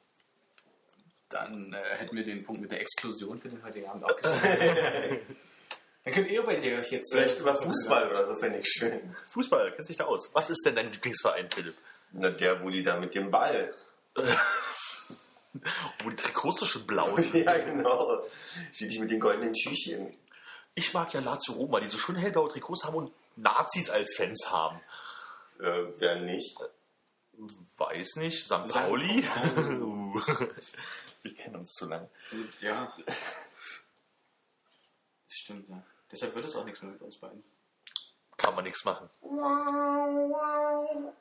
Dann äh, hätten wir den Punkt mit der Exklusion für den heutigen Abend auch geschafft. Dann könnt ihr bei dir euch jetzt... Vielleicht über Fußball oder so fände ich schön. Fußball, kennst dich da aus. Was ist denn dein Lieblingsverein, Philipp? Na, der Bulli da mit dem Ball. Wo die Trikots so schön blau sind. Ja, genau. Steht die mit den goldenen Schüchchen. Ich mag ja Lazio Roma, die so schön hellblaue Trikots haben und Nazis als Fans haben. Äh, wer nicht? Weiß nicht. St. Pauli. Wir kennen uns zu lange. Ja. Das stimmt, ja. Deshalb wird es auch nichts mehr mit uns beiden. Kann man nichts machen. Wow.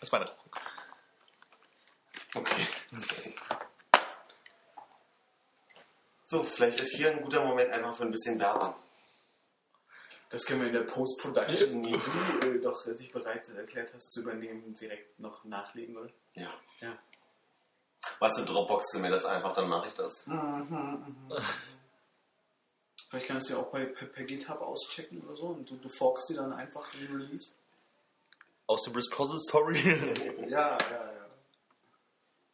Das ist meine Rauchung. Okay. So, vielleicht ist hier ein guter Moment einfach für ein bisschen Werbung. Das können wir in der Post-Production, die du äh, doch dich bereit erklärt hast zu übernehmen, direkt noch nachlegen, oder? Ja. Ja. Was du Dropboxst du mir das einfach, dann mache ich das. Vielleicht kannst du ja auch bei, per, per GitHub auschecken oder so und du, du forkst die dann einfach im Release. Aus dem Repository. Ja, ja,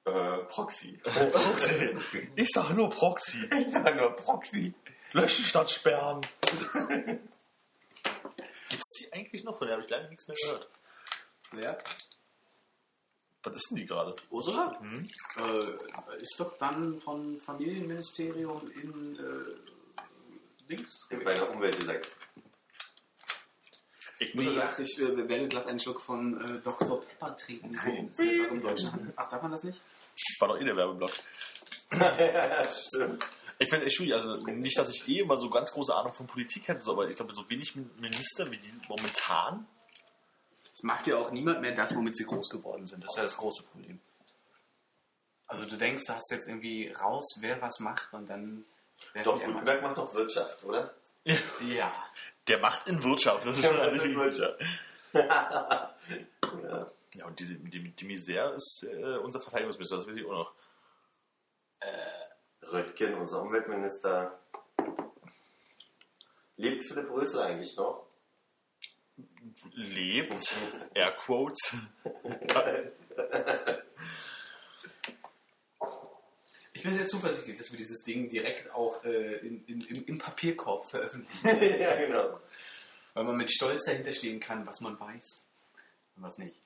ja. Äh, Proxy. Proxy. Ich sage nur Proxy. ich sage nur Proxy. Löschen statt sperren. Gibt's die eigentlich noch? Von der habe ich lange nichts mehr gehört. Wer? Was ist denn die gerade? Ursula? Äh, ist doch dann von Familienministerium in äh, Dings. Bei der Umwelt gesagt. Ich muss Nee, sagen, ich äh, werde glatt einen Schluck von äh, Dr. Pepper trinken. Das ist jetzt auch in Deutschland. Ach, darf man das nicht? war doch eh der Werbeblock. ja, stimmt. Ich finde es echt schwierig. Also nicht, dass ich eh immer so ganz große Ahnung von Politik hätte, so, aber ich glaube, so wenig Minister wie die momentan. Es macht ja auch niemand mehr das, womit sie groß geworden sind. Das ist ja das große Problem. Also du denkst, du hast jetzt irgendwie raus, wer was macht und dann... Doch, Gutenberg macht doch Wirtschaft, oder? Ja. Der macht in Wirtschaft. Das ist schon alles in Wirtschaft. Ja. Ja, und diese, die, die Misère ist äh, unser Verteidigungsminister, das weiß ich auch noch. Röttgen, unser Umweltminister. Lebt Philipp Rösel eigentlich noch? Lebt, Airquotes. Ich bin sehr zuversichtlich, dass wir dieses Ding direkt auch äh, in, in, im, im Papierkorb veröffentlichen. ja, genau. Weil man mit Stolz dahinter stehen kann, was man weiß und was nicht.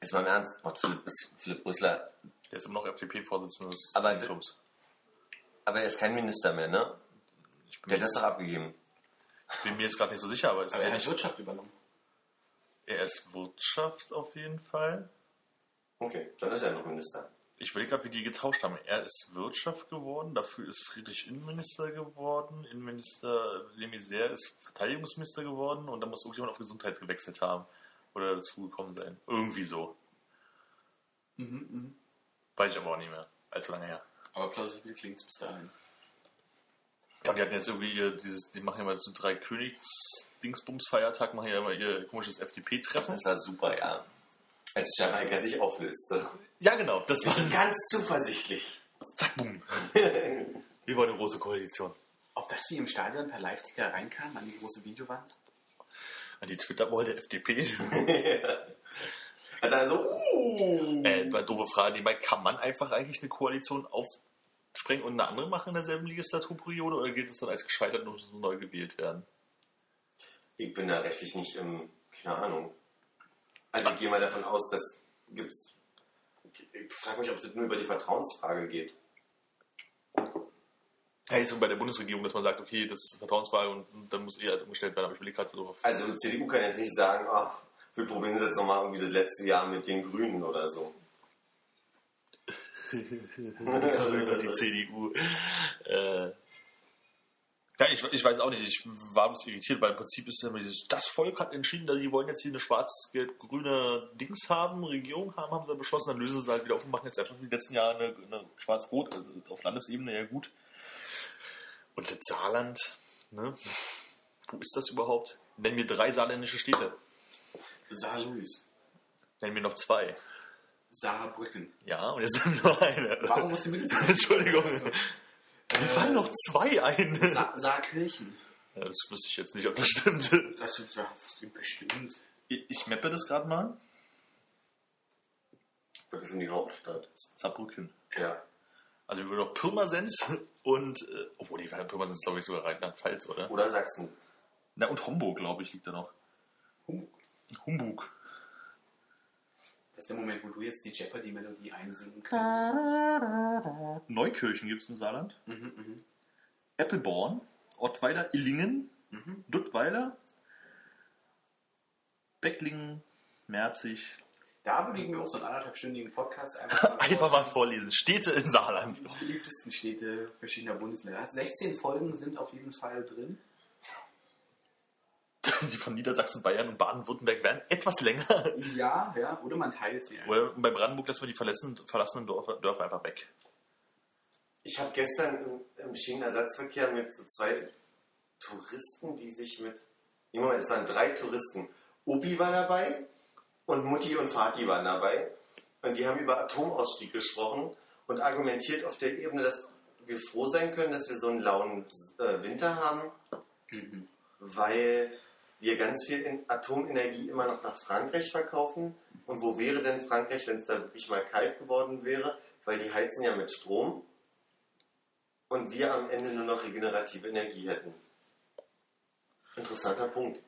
Jetzt mal im Ernst, Gott, Philipp, Philipp Rösler, Der ist immer noch FDP-Vorsitzender des Aber- Dingsbums. aber er ist kein Minister mehr, ne? Ich bin, Der hat das doch abgegeben. jetzt- bin mir jetzt gerade nicht so sicher, aber, es ist Aber ja er hat nicht, Wirtschaft übernommen. er ist Wirtschaft auf jeden Fall. Okay, dann ist er noch Minister. Ich will gerade, wie die getauscht haben. Er ist Wirtschaft geworden, dafür ist Friedrich Innenminister geworden, Innenminister de Maizière ist Verteidigungsminister geworden und dann muss irgendjemand auf Gesundheit gewechselt haben oder dazu gekommen sein. Irgendwie so. Mhm, mhm. Weiß ich aber auch nicht mehr. Allzu lange her. Aber plausibel klingt es bis dahin. Ja, die hatten jetzt irgendwie ihr, dieses, die machen ja mal so drei Königs-Dingsbums-Feiertag, machen ja immer ihr komisches FDP-Treffen. Das war super, ja. Als Jamaika sich auflöste. Ja, genau, das war Ganz zuversichtlich. zack, bumm. Wir wollen eine große Koalition. Ob das wie im Stadion per Live-Ticker reinkam an die große Videowand? An die Twitter-Wall der FDP. Also, also uh. Äh, eine doofe Frage nebenbei, kann man einfach eigentlich eine Koalition aufsprengen und eine andere machen in derselben Legislaturperiode oder geht es dann als gescheitert und muss neu gewählt werden? Ich bin da rechtlich nicht im, keine Ahnung. Also ich gehe mal davon aus, dass gibt's. Ich frage mich, ob das nur über die Vertrauensfrage geht. Ja, ist so bei der Bundesregierung, dass man sagt, okay, das ist Vertrauensfrage und, dann muss eh halt umgestellt werden, aber ich überlege gerade so. Also CDU kann jetzt nicht sagen, ach, wir probieren es jetzt nochmal irgendwie das letzte Jahr mit den Grünen oder so. über die CDU. Äh, ja, ich, ich weiß auch nicht, ich war ein bisschen irritiert, weil im Prinzip ist immer dieses, das Volk hat entschieden, dass die wollen jetzt hier eine schwarz-gelb-grüne Dings haben, Regierung haben, haben sie beschlossen, dann lösen sie halt wieder auf und machen jetzt einfach die letzten Jahre eine, eine schwarz-rot, also auf Landesebene ja gut. Und das Saarland, ne? Wo ist das überhaupt? Nenn mir drei saarländische Städte. Saarlouis. Nenn mir noch zwei. Saarbrücken. Ja, und jetzt sind nur eine. Warum muss die Mittelfinger? Entschuldigung. Mir fallen noch zwei ein. Sa Saarkirchen. Ja, das wüsste ich jetzt nicht, ob das stimmt. Das ist ja, bestimmt. Ich, ich mappe das gerade mal. Das ist in die Hauptstadt. Saarbrücken. Ja. Also wir würden noch Pirmasens und, äh, obwohl die Pirmasens glaube ich sogar Rheinland-Pfalz, oder? Oder Sachsen. Na und Homburg, glaube ich, liegt da noch. Humbug. Humbug. Das ist der Moment, wo du jetzt die Jeopardy-Melodie einsingen könntest. Neukirchen gibt es im Saarland. Mhm, mhm. Eppelborn, Ottweiler, Illingen, Mhm. Duttweiler, Becklingen, Merzig. Da würde ich mir auch so einen anderthalbstündigen Podcast einfach Einfach mal vorlesen. Städte im Saarland. Die beliebtesten Städte verschiedener Bundesländer. 16 Folgen sind auf jeden Fall drin. Die von Niedersachsen, Bayern und Baden-Württemberg werden etwas länger. Ja, ja. Oder man teilt sie. Oder bei Brandenburg lassen wir die verlassenen, verlassenen Dörfer, Dörfer einfach weg. Ich habe gestern im, im Schienenersatzverkehr mit so zwei Touristen, die sich mit. Nee, Moment, es waren drei Touristen. Opi war dabei und Mutti und Vati waren dabei. Und die haben über Atomausstieg gesprochen und argumentiert auf der Ebene, dass wir froh sein können, dass wir so einen lauen äh, Winter haben, Mhm. weil wir ganz viel Atomenergie immer noch nach Frankreich verkaufen. Und wo wäre denn Frankreich, wenn es da wirklich mal kalt geworden wäre? Weil die heizen ja mit Strom und wir am Ende nur noch regenerative Energie hätten. Interessanter Punkt.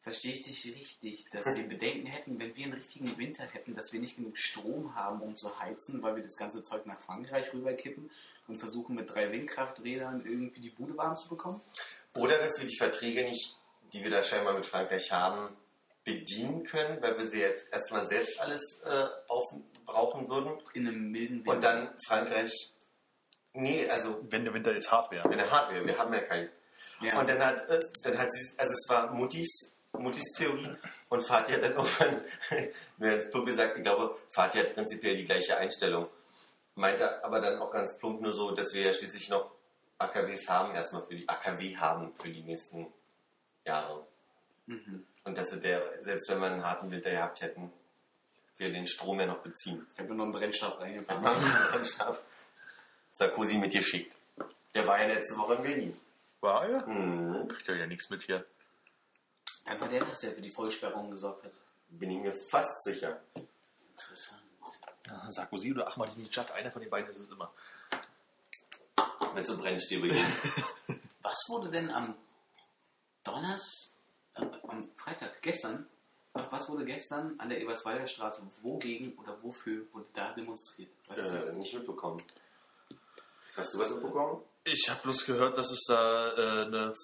Verstehe ich dich richtig, dass sie Bedenken hätten, wenn wir einen richtigen Winter hätten, dass wir nicht genug Strom haben, um zu heizen, weil wir das ganze Zeug nach Frankreich rüberkippen und versuchen mit drei Windkrafträdern irgendwie die Bude warm zu bekommen? Oder dass wir die Verträge nicht, die wir da scheinbar mit Frankreich haben, bedienen können, weil wir sie jetzt erstmal selbst alles äh, aufbrauchen würden. In einem milden Winter. Und dann Frankreich. Nee, also Wenn der Winter jetzt hart wäre. wenn er hart wäre, wir haben ja keinen. ja. Und dann hat, äh, dann hat sie, also es war Muttis, Muttis Theorie und Fatih hat dann irgendwann, nur ganz plump gesagt, ich glaube, Fatih hat prinzipiell die gleiche Einstellung. Meinte aber dann auch ganz plump nur so, dass wir ja schließlich noch AKWs haben, erstmal für die AKW haben für die nächsten Jahre. Mhm. Und dass wir der, selbst wenn wir einen harten Winter gehabt hätten, wir den Strom ja noch beziehen. Ich habe nur noch einen Brennstab reingefahren. Mannschaft Sarkozy mit dir schickt. Der war ja letzte Woche in Berlin. War er? Hm, Ich stelle ja nichts mit hier. War der das, der für die Vollsperrung gesorgt hat. bin ich mir fast sicher. Interessant. Ja, Sarkozy oder Ahmadinejad, einer von den beiden ist es immer. Mit so Brennstäbigen. Was wurde denn am Donners, äh, am Freitag, gestern, was wurde gestern an der Eberswalder Straße, wogegen oder wofür wurde da demonstriert? Weißt du? äh, nicht mitbekommen. Hast du was mitbekommen? Ich habe bloß gehört, dass es da äh, eine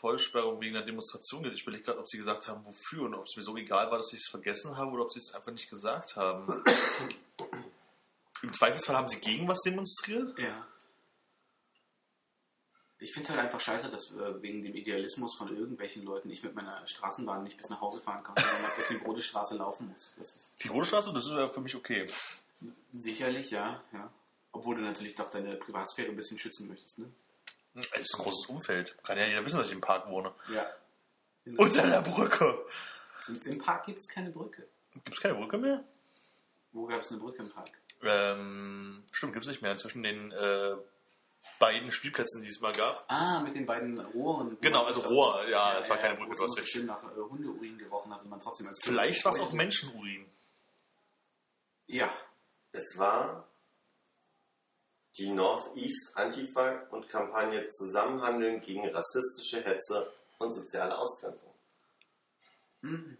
Vollsperrung wegen einer Demonstration gibt. Ich überlege gerade, ob sie gesagt haben, wofür und ob es mir so egal war, dass sie es vergessen haben oder ob sie es einfach nicht gesagt haben. Im Zweifelsfall haben sie gegen was demonstriert? Ja. Ich finde es halt einfach scheiße, dass äh, wegen dem Idealismus von irgendwelchen Leuten ich mit meiner Straßenbahn nicht bis nach Hause fahren kann, sondern auf der Kleinbrodestraße laufen muss. Das ist Die Rodestraße, das ist ja für mich okay. sicherlich, ja, ja. Obwohl du natürlich doch deine Privatsphäre ein bisschen schützen möchtest, ne? Es ist ein großes Umfeld. Kann ja jeder wissen, dass ich im Park wohne. Ja. Unter der Brücke. Im, Im Park gibt es keine Brücke. Gibt es keine Brücke mehr? Wo gab es eine Brücke im Park? Ähm, stimmt, gibt es nicht mehr. Zwischen den äh, beiden Spielplätzen, die es mal gab. Ah, mit den beiden Rohren. Genau, also Rohr, ja, es war keine Brücke, du hast recht. nach äh, Hundeurin gerochen hat und man trotzdem als Vielleicht war es auch Menschenurin. Ja. Es war die Northeast Antifa und Kampagne Zusammenhandeln gegen rassistische Hetze und soziale Ausgrenzung. Mhm.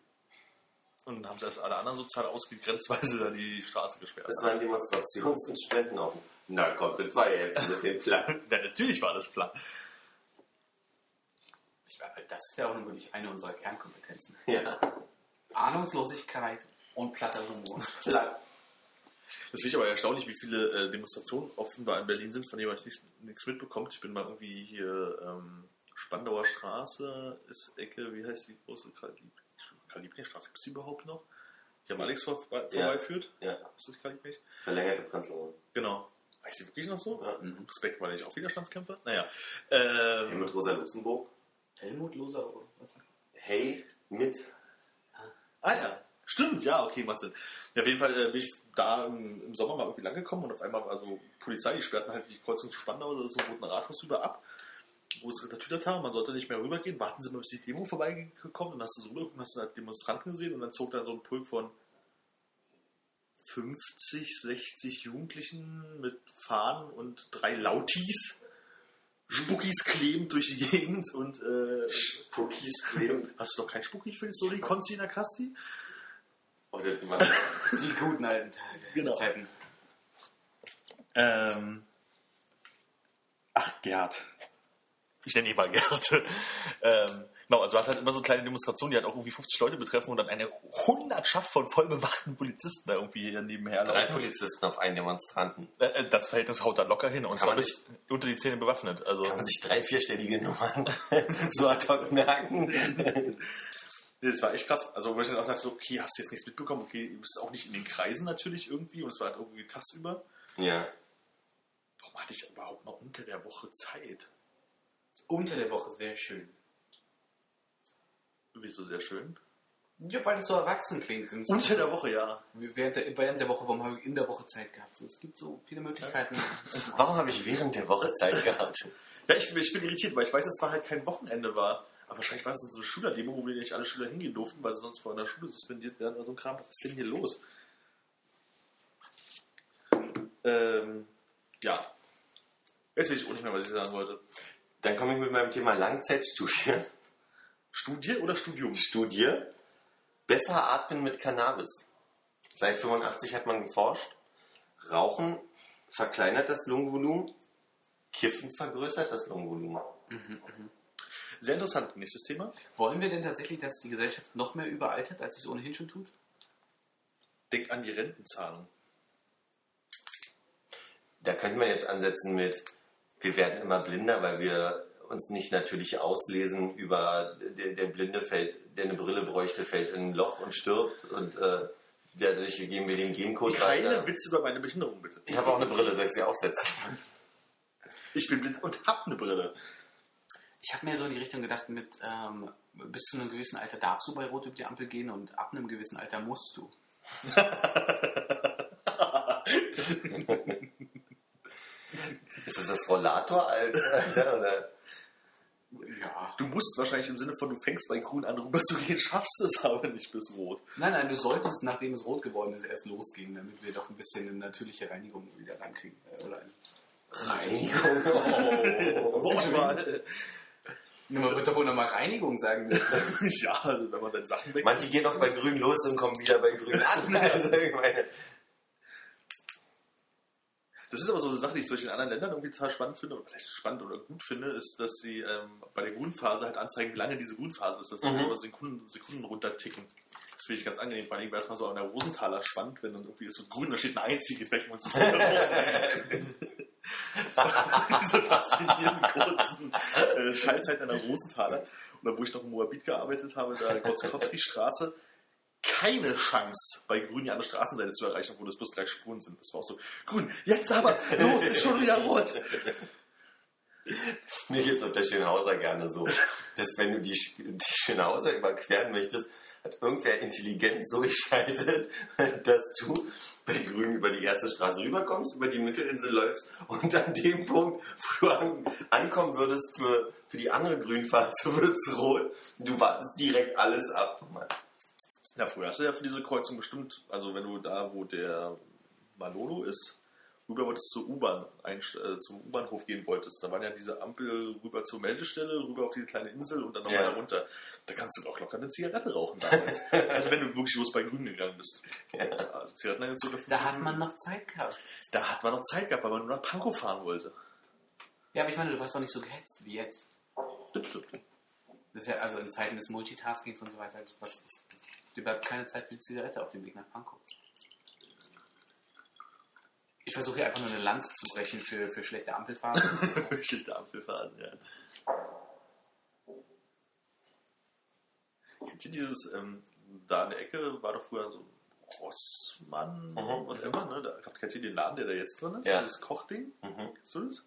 Und dann haben sie erst alle anderen sozial ausgegrenzt, weil sie da die Straße gesperrt Es haben. waren Demonstrations- und Spendenaugen. Na komm, das war ja jetzt mit dem Plan. Ja, natürlich war das. Ich war- Das ist ja auch wirklich eine unserer Kernkompetenzen. Ja, Ahnungslosigkeit und platter Humor. Plan. Das finde ich aber erstaunlich, wie viele äh, Demonstrationen offenbar in Berlin sind, von denen man nichts, mitbekommt. Ich bin mal irgendwie hier ähm, Spandauer Straße, ist Ecke, wie heißt die große Karl-Liebknecht-Straße? Gibt es die überhaupt noch? Die am Alex vor, vor, Ja. vorbeiführt? Ja, Ist das Karl-Liebknecht? verlängerte Prenzlauer. Genau. Heißt die wirklich noch so? Ja. Mhm. Respekt, weil ich auch Widerstandskämpfer? Naja. Ähm, Mit Rosa Luxemburg. Helmut Loser oder was? Hey, mit. Ah ja, stimmt, ja, okay, macht Sinn. Ja, auf jeden Fall äh, bin ich da im, im Sommer mal irgendwie lang gekommen und auf einmal war so Polizei, die sperrten halt die Kreuzung zu Spandau oder so Roten Rathaus über ab, wo es getütert haben, man sollte nicht mehr rübergehen, warten sie mal, bis die Demo vorbeigekommen und dann hast du so rüber und hast dann halt Demonstranten gesehen und dann zog dann so ein Pulk von 50, 60 Jugendlichen mit Fahnen und drei Lautis, Spuckis klebend durch die Gegend und äh, Spookies kleben. hast du doch kein Spucki für so die Konzi in der Kasti? War Die guten alten Tage. Genau. Zeiten. Ähm, ach, Gerd. Ich nenne ihn mal Gerd. ähm, genau, also du hast halt immer so kleine Demonstrationen, die halt auch irgendwie 50 Leute betreffen und dann eine Hundertschaft von voll bewachten Polizisten da irgendwie hier nebenher drei laufen. Polizisten auf einen Demonstranten. Äh, äh, Das Verhältnis haut da locker hin und Kann zwar man bis unter die Zähne bewaffnet. Also, Kann man sich drei, vierstellige Nummern so ad hoc merken. das war echt krass. Also, wo ich dann auch dachte, so, okay, hast du jetzt nichts mitbekommen? Okay, du bist auch nicht in den Kreisen natürlich irgendwie und es war halt irgendwie tagsüber. ja. Warum hatte ich überhaupt mal unter der Woche Zeit? Unter der Woche sehr schön. Wieso sehr schön? Ja, weil das so erwachsen klingt. Im Unter der Woche, ja. Während der, während der Woche, warum habe ich in der Woche Zeit gehabt? So, es gibt so viele Möglichkeiten. Warum habe ich während der Woche Zeit gehabt? Ja, ich, ich bin irritiert, weil ich weiß, dass es war halt kein Wochenende war. Aber wahrscheinlich war es so eine Schülerdemo, wo wir nicht alle Schüler hingehen durften, weil sie sonst vor einer Schule suspendiert werden oder so ein Kram. Was ist denn hier los? Ähm, ja. Jetzt weiß ich auch nicht mehr, was ich sagen wollte. Dann komme ich mit meinem Thema Langzeitstudie. Studie oder Studium? Studie. Besser atmen mit Cannabis. Seit 85 hat man geforscht. Rauchen verkleinert das Lungenvolumen. Kiffen vergrößert das Lungenvolumen. Sehr interessant. Nächstes Thema. Wollen wir denn tatsächlich, dass die Gesellschaft noch mehr überaltert, als sie es ohnehin schon tut? Denk an die Rentenzahlung. Da könnte man jetzt ansetzen mit, wir werden immer blinder, weil wir uns nicht natürlich auslesen über der, der Blinde fällt, der eine Brille bräuchte, fällt in ein Loch und stirbt und äh, dadurch geben wir den Gencode Keine weiter. Witze über meine Behinderung, bitte. Ich habe auch eine Brille, soll ich sie aufsetzen? Ich bin blind und hab eine Brille. Ich habe mir so in die Richtung gedacht, mit ähm, bis zu einem gewissen Alter darfst du bei Rot über die Ampel gehen und ab einem gewissen Alter musst du. Ist das das Rollator, Alter? Ja. Du musst wahrscheinlich im Sinne von, du fängst bei grün an rüber zu gehen, schaffst es aber nicht bis rot. Nein, nein, du solltest, nachdem es rot geworden ist, erst losgehen, damit wir doch ein bisschen eine natürliche Reinigung wieder reinkriegen. Äh, Oder ein Reinigung. Oh. Wortwahl. Man wird doch wohl nochmal Reinigung sagen. ja, also wenn man seine Sachen weg. Manche gehen auch bei grün los und kommen wieder bei grün an. Also, ich meine, Das ist aber so eine Sache, die ich zum Beispiel in anderen Ländern irgendwie total spannend finde, oder was heißt spannend oder gut finde, ist, dass sie ähm, bei der Grünphase halt anzeigen, wie lange diese Grünphase ist, dass sie Mhm. immer Sekunden, Sekunden runterticken. Das finde ich ganz angenehm, vor allem erstmal so an der Rosenthaler spannend, wenn dann irgendwie ist so grün, da steht eine einzige weg und es ist rot. Diese faszinierenden kurzen äh, Schallzeiten an der Rosenthaler. Oder wo ich noch in Moabit gearbeitet habe, da Gotzkowski-Straße, keine Chance, bei Grün die andere Straßenseite zu erreichen, obwohl das bloß drei Spuren sind. Das war auch so, Grün, jetzt aber, los, ist schon wieder rot. mir geht es auf der Schönhauser gerne so, dass wenn du die, die Schönhauser überqueren möchtest, hat irgendwer intelligent so geschaltet, dass du bei Grün über die erste Straße rüberkommst, über die Mittelinsel läufst und an dem Punkt, wo du an, ankommen würdest für, für die andere Grünphase, wird es rot. Du wartest direkt alles ab. Ja, früher hast du ja für diese Kreuzung bestimmt, also wenn du da, wo der Malolo ist, rüber wolltest zur U-Bahn, einst- äh, zum U-Bahnhof gehen wolltest, da waren ja diese Ampel rüber zur Meldestelle, rüber auf diese kleine Insel und dann nochmal Ja. da runter. Da kannst du doch locker eine Zigarette rauchen damals. also wenn du wirklich bloß bei Grün gegangen bist. Also Zigaretten haben jetzt so Da hat man noch Zeit gehabt. Da hat man noch Zeit gehabt, weil man nur nach Pankow fahren wollte. Ja, aber ich meine, du warst doch nicht so gehetzt wie jetzt. Das stimmt. Das ist ja also in Zeiten des Multitaskings und so weiter. Was ist, dir bleibt keine Zeit für die Zigarette auf dem Weg nach Pankow. Ich versuche hier einfach nur eine Lanze zu brechen für, für schlechte Ampelfahrten. Geschichte Apfelfaden, ja. Kennt ihr dieses, ähm, da in der Ecke war doch früher so Rossmann Mhm. und immer, ne? Da, kennt ihr den Laden, der da jetzt drin ist? Ja. Dieses Kochding? Mhm. Kennst du das?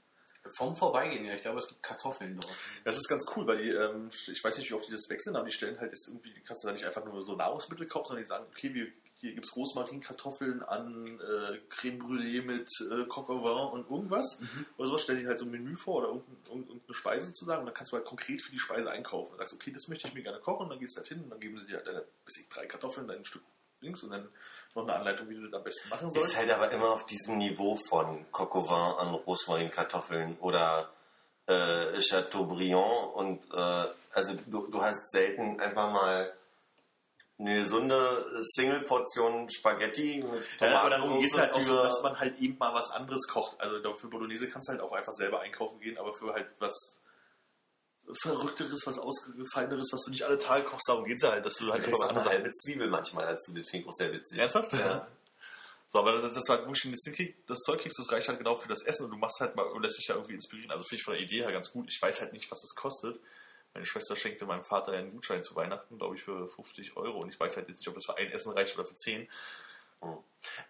Vom Vorbeigehen, ja. Ich glaube, es gibt Kartoffeln dort. Das ist ganz cool, weil die, ähm, ich weiß nicht, wie oft die das wechseln, aber die stellen halt jetzt irgendwie, die kannst du da nicht einfach nur so Nahrungsmittel kaufen, sondern die sagen, okay, wir, hier gibt es Rosmarinkartoffeln an äh, Creme Brûlée mit äh, Coq au vin und irgendwas. Oder sowas, stellen die halt so ein Menü vor oder irgendein, irgendeine Speise sozusagen und dann kannst du halt konkret für die Speise einkaufen. Und sagst, okay, das möchte ich mir gerne kochen und dann gehst du halt hin und dann geben sie dir halt deine, ich, drei Kartoffeln, dein Stück links und dann noch eine Anleitung, wie du das am besten machen Ist sollst. halt aber immer auf diesem Niveau von Coq au vin an Rosmarinkartoffeln oder äh, Chateaubriand und äh, also du, du hast selten einfach mal eine gesunde Single-Portion Spaghetti mit Ja, aber darum geht es halt auch so, dass man halt eben mal was anderes kocht. Also für Bolognese kannst du halt auch einfach selber einkaufen gehen, aber für halt was Verrückteres, was Ausgefalleneres, was du nicht alle Tage kochst, darum geht es ja halt, dass du Du halt einfach auch eine halbe Zwiebel manchmal dazu, das finde ich auch sehr witzig. Ernsthaft? Ja. So, aber das, das halt, wo ich ein bisschen krieg, das Zeug kriegst, das reicht halt genau für das Essen und du machst halt mal und lässt dich da irgendwie inspirieren. Also finde ich von der Idee her ganz gut. Ich weiß halt nicht, was das kostet. Meine Schwester schenkte meinem Vater einen Gutschein zu Weihnachten, glaube ich, für 50 Euro. Und ich weiß halt jetzt nicht, ob das für ein Essen reicht oder für 10.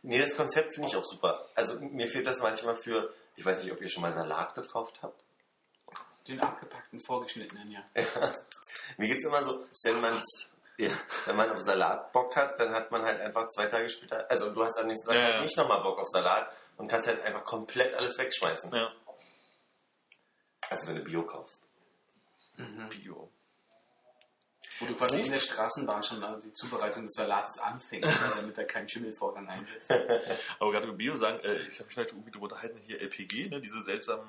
Nee, das Konzept finde ich auch super. Also mir fehlt das manchmal für, ich weiß nicht, ob ihr schon mal Salat gekauft habt. Den abgepackten, vorgeschnittenen, ja. Mir geht es immer so, wenn man, ja, wenn man auf Salat Bock hat, dann hat man halt einfach zwei Tage später, also du hast am nächsten Tag Ja, halt ja. nicht nochmal Bock auf Salat und kannst halt einfach komplett alles wegschmeißen. Ja. Also wenn du Bio kaufst. Bio. Wo du quasi in der Straßenbahn schon äh, die Zubereitung des Salates anfängst, ne, damit er keinen Schimmelvorgang einsetzt. Aber gerade über Bio sagen, äh, ich habe mich heute irgendwie darüber unterhalten, hier LPG, ne, diese seltsamen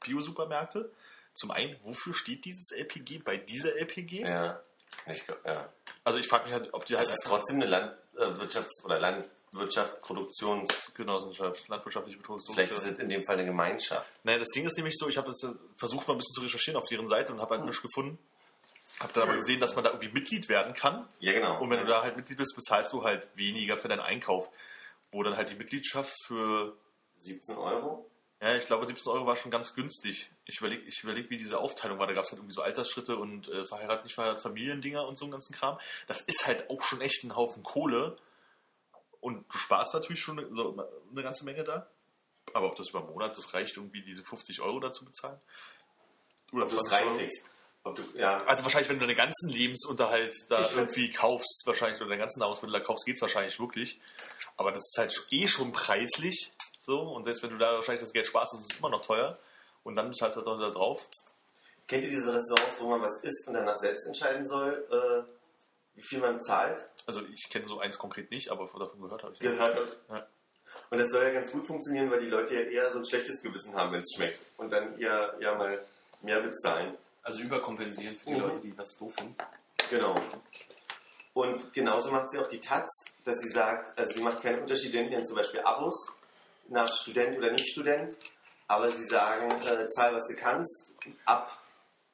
Bio-Supermärkte. Zum einen, wofür steht dieses LPG bei dieser LPG? Ja. Ich, ja. Also ich frage mich halt, ob die halt Das ist trotzdem eine Landwirtschafts- oder Landwirtschaftsproduktion. Genossenschaft, landwirtschaftliche Produktion. Vielleicht ist es in dem Fall eine Gemeinschaft. Naja, das Ding ist nämlich so, ich habe das äh, versucht mal ein bisschen zu recherchieren auf deren Seite und habe halt nichts gefunden. Habe dann aber gesehen, dass man da irgendwie Mitglied werden kann. Ja, genau. Und wenn du da halt Mitglied bist, bezahlst du halt weniger für deinen Einkauf. Wo dann halt die Mitgliedschaft für, 17 Euro? Ja, ich glaube 17 Euro war schon ganz günstig. Ich überlege, ich überleg, wie diese Aufteilung war. Da gab es halt irgendwie so Altersschritte und äh, verheiratet, nicht verheiratet, Familiendinger und so einen ganzen Kram. Das ist halt auch schon echt ein Haufen Kohle. Und du sparst natürlich schon eine, so eine ganze Menge da. Aber ob das über einen Monat das reicht, irgendwie diese 50 Euro dazu bezahlen? Oder Ob du es 20 Euro? reinkriegst. Du, ja, Also wahrscheinlich, wenn du deinen ganzen Lebensunterhalt da Ich irgendwie kaufst, wahrscheinlich, oder deinen ganzen Nahrungsmittel da kaufst, geht's wahrscheinlich wirklich. Aber das ist halt eh schon preislich. So, und selbst wenn du da wahrscheinlich das Geld sparst, ist es immer noch teuer. Und dann zahlst du halt noch da drauf. Kennt ihr diese Restaurants, wo man was isst und danach selbst entscheiden soll, äh, wie viel man zahlt? Also ich kenne so eins konkret nicht, aber davon gehört habe ich. Gehört. Ja. Und das soll ja ganz gut funktionieren, weil die Leute ja eher so ein schlechtes Gewissen haben, wenn es schmeckt. Und dann eher, eher mal mehr bezahlen. Also überkompensieren für die Mhm. Leute, die das doof finden. Genau. Und genauso macht sie auch die Taz, dass sie sagt, also sie macht keinen Unterschied in ihren zum Beispiel Abos nach Student oder Nicht-Student, aber sie sagen, äh, zahl was du kannst, ab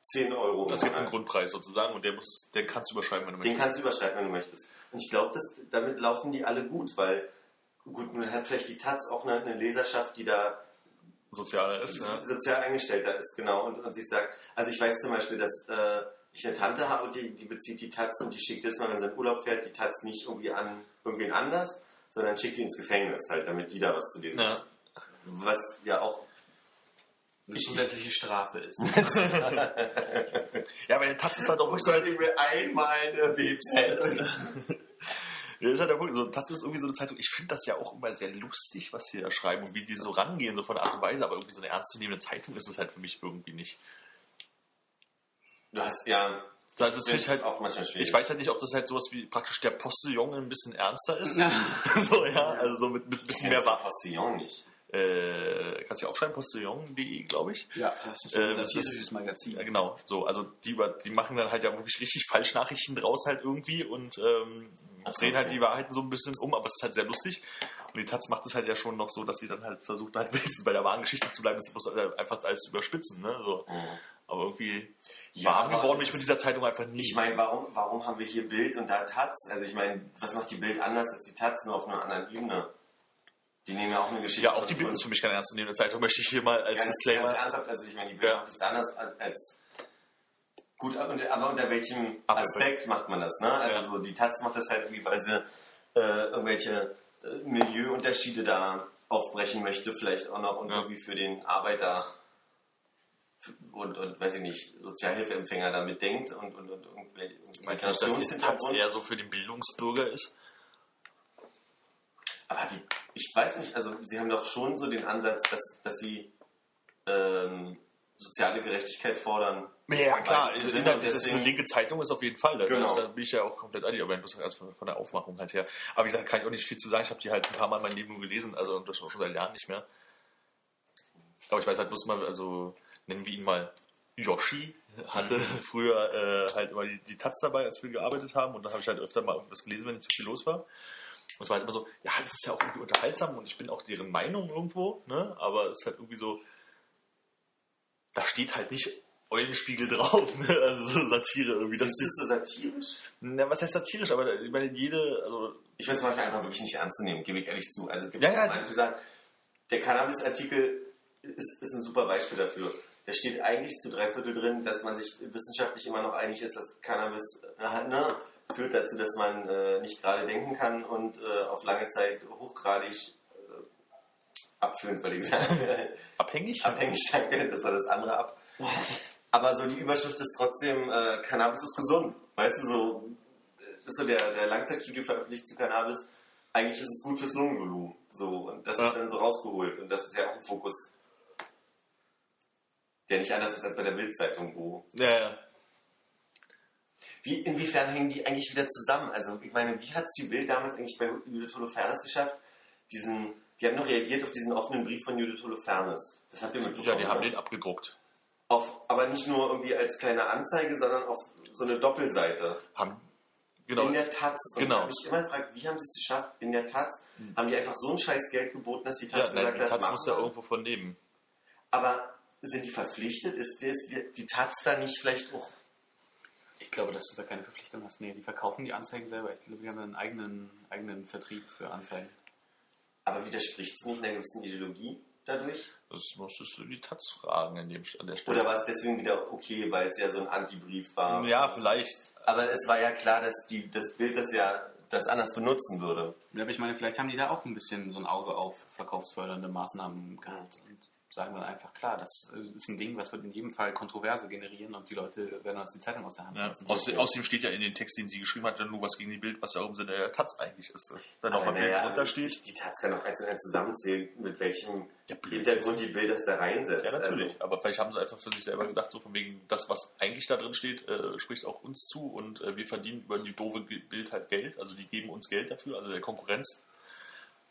10 Euro. Das gibt einen. Grundpreis sozusagen und der muss, der kannst du überschreiben, wenn du Den möchtest. kannst du überschreiten, wenn du möchtest. Und ich glaube, damit laufen die alle gut, weil gut, man hat vielleicht die Taz auch eine, eine Leserschaft, die da Sozialer ist. Ja. sozial eingestellter ist, genau. Und, und sie sagt, also ich weiß zum Beispiel, dass äh, ich eine Tante habe, die, die bezieht die Taz und die schickt jetzt mal, wenn sie in Urlaub fährt, die Taz nicht irgendwie an irgendwen anders, sondern schickt die ins Gefängnis halt, damit die da was zu lesen haben. Ja. Was ja auch Eine zusätzliche Strafe ist. ja, aber der Taz ist halt auch wirklich so, ich mir einmal eine BZ. Ja, ist halt der Punkt. So, das ist irgendwie so eine Zeitung. Ich finde das ja auch immer sehr lustig, was sie da schreiben und wie die so rangehen, so von der Art und Weise. Aber irgendwie so eine ernstzunehmende Zeitung ist es halt für mich irgendwie nicht. Du hast ja, Also das finde ich halt, auch manchmal schwierig. ich weiß halt nicht, ob das halt sowas wie praktisch der Postillon ein bisschen ernster ist. so, ja, also so mit, mit ein bisschen mehr Wahr. Postillon nicht. Äh, kannst du ja aufschreiben, postillon.de, glaube ich. Ja, das ist Äh, ein das ist- Magazin. Ja, genau. So, also die, die machen dann halt ja wirklich richtig Falschnachrichten draus halt irgendwie und ähm, so, drehen halt okay. die Wahrheiten so ein bisschen um, aber es ist halt sehr lustig. Und die Taz macht es halt ja schon noch so, dass sie dann halt versucht, halt wenigstens bei der wahren Geschichte zu bleiben, das muss halt einfach alles überspitzen, ne? So. Mhm. Aber irgendwie Ja, warm geworden bin ich mit ist- dieser Zeitung einfach nicht. Ich meine, warum, warum haben wir hier Bild und da Taz? Also ich meine, was macht die Bild anders als die Taz, nur auf einer anderen Ebene? Die nehmen ja auch eine Geschichte. ja, auch die Bild ist für mich keine ernstzunehmende Zeitung, möchte ich hier mal als Ganz, ganz Disclaimer. ernsthaft, also ich meine, die Bild Ja. macht nichts anderes als, als gut, aber unter, welchem Aspekt macht man das? Ne? Also Ja. so, die Taz macht das halt irgendwie, weil sie äh, irgendwelche äh, Milieuunterschiede da aufbrechen möchte, vielleicht auch noch und Ja. irgendwie für den Arbeiter und, und weiß ich nicht, Sozialhilfeempfänger damit denkt und, und, und die Taz Migrationshintergrund. eher so für den Bildungsbürger ist? Aber die, ich weiß nicht, also sie haben doch schon so den Ansatz, dass, dass sie ähm, soziale Gerechtigkeit fordern. Ja, klar, und ist eine linke Zeitung, ist auf jeden Fall. Da, Genau. da bin ich ja auch komplett an, aber bloß erst von, der Aufmachung halt her. Aber wie gesagt, kann ich auch nicht viel zu sagen. Ich habe die halt ein paar Mal in meinem Leben nur gelesen, also und das schon seit Jahren nicht mehr. Aber ich weiß halt bloß mal, also nennen wir ihn mal Yoshi, hatte früher äh, halt immer die, die Taz dabei, als wir gearbeitet haben und da habe ich halt öfter mal irgendwas gelesen, wenn nicht zu viel los war. Und es war halt immer so, ja, das ist ja auch irgendwie unterhaltsam und ich bin auch deren Meinung irgendwo, ne? aber es ist halt irgendwie so, da steht halt nicht Eulenspiegel drauf, ne? also so Satire irgendwie. Das Ist das so satirisch? na, was heißt satirisch, aber ich meine, jede, also, Ich finde es zum Beispiel einfach wirklich nicht ernst zu nehmen, gebe ich ehrlich zu. Also es gibt Ja, ja, manche, die sagen, der Cannabis-Artikel ist, ist ein super Beispiel dafür. Da steht eigentlich zu drei Viertel drin, dass man sich wissenschaftlich immer noch einig ist, dass Cannabis äh, ne, führt dazu, dass man äh, nicht gerade denken kann und äh, auf lange Zeit hochgradig äh, abführend, würde ich sagen. abhängig. abhängig könnte, das war das andere ab. Aber so die Überschrift ist trotzdem, äh, Cannabis ist gesund. Weißt du, so äh, ist so der, der Langzeitstudie veröffentlicht zu Cannabis, eigentlich ist es gut fürs Lungenvolumen. So, und das Ja. wird dann so rausgeholt. Und das ist ja auch ein Fokus, der nicht anders ist als bei der Bildzeitung, wo. Ja, ja. Wie, inwiefern hängen die eigentlich wieder zusammen? Also, ich meine, wie hat es die Bild damals eigentlich bei Judith Holofernes geschafft? Diesen, die haben noch reagiert auf diesen offenen Brief von Judith Holofernes. Das habt ihr mitbekommen. ja, die haben den abgedruckt. Auf, aber nicht nur irgendwie als kleine Anzeige, sondern auf so eine Doppelseite. Haben, genau. In der Taz. Und Genau. ich habe mich immer gefragt, wie haben sie es geschafft? In der Taz haben die einfach so ein scheiß Geld geboten, dass die Taz ja, nein, gesagt die hat, Taz muss ja irgendwo von nehmen. Aber sind die verpflichtet? Ist, ist die, die Taz da nicht vielleicht auch... Ich glaube, dass du da keine Verpflichtung hast. Nee, die verkaufen die Anzeigen selber. Ich glaube, die haben einen eigenen, eigenen Vertrieb für Anzeigen. Aber widerspricht es nicht einer gewissen Ideologie dadurch? Das musstest du die Taz fragen an, dem, an der Stelle. Oder war es deswegen wieder okay, weil es ja so ein Antibrief war? Ja, vielleicht. Aber es war ja klar, dass die, das Bild das ja das anders benutzen würde. Ja, aber ich meine, vielleicht haben die da auch ein bisschen so ein Auge auf verkaufsfördernde Maßnahmen gehabt und sagen dann einfach, klar, das äh, ist ein Ding, was wird in jedem Fall Kontroverse generieren und die Leute werden uns die Zeitung aus der Hand Ja. lassen. Außerdem, außerdem steht ja in den Text, den sie geschrieben hat, dann nur was gegen die Bild, was ja auch im Sinne der Taz eigentlich ist. Dann Aber nochmal Bild naja, drunter steht. Die Taz kann auch eins und eins zusammenzählen, mit welchem Ja. Hintergrund die Bild das da reinsetzt. Ja, natürlich. Also, Aber vielleicht haben sie einfach für sich selber gedacht, so von wegen, das, was eigentlich da drin steht, äh, spricht auch uns zu und äh, wir verdienen über die doofe Bild halt Geld. Also die geben uns Geld dafür, also der Konkurrenz.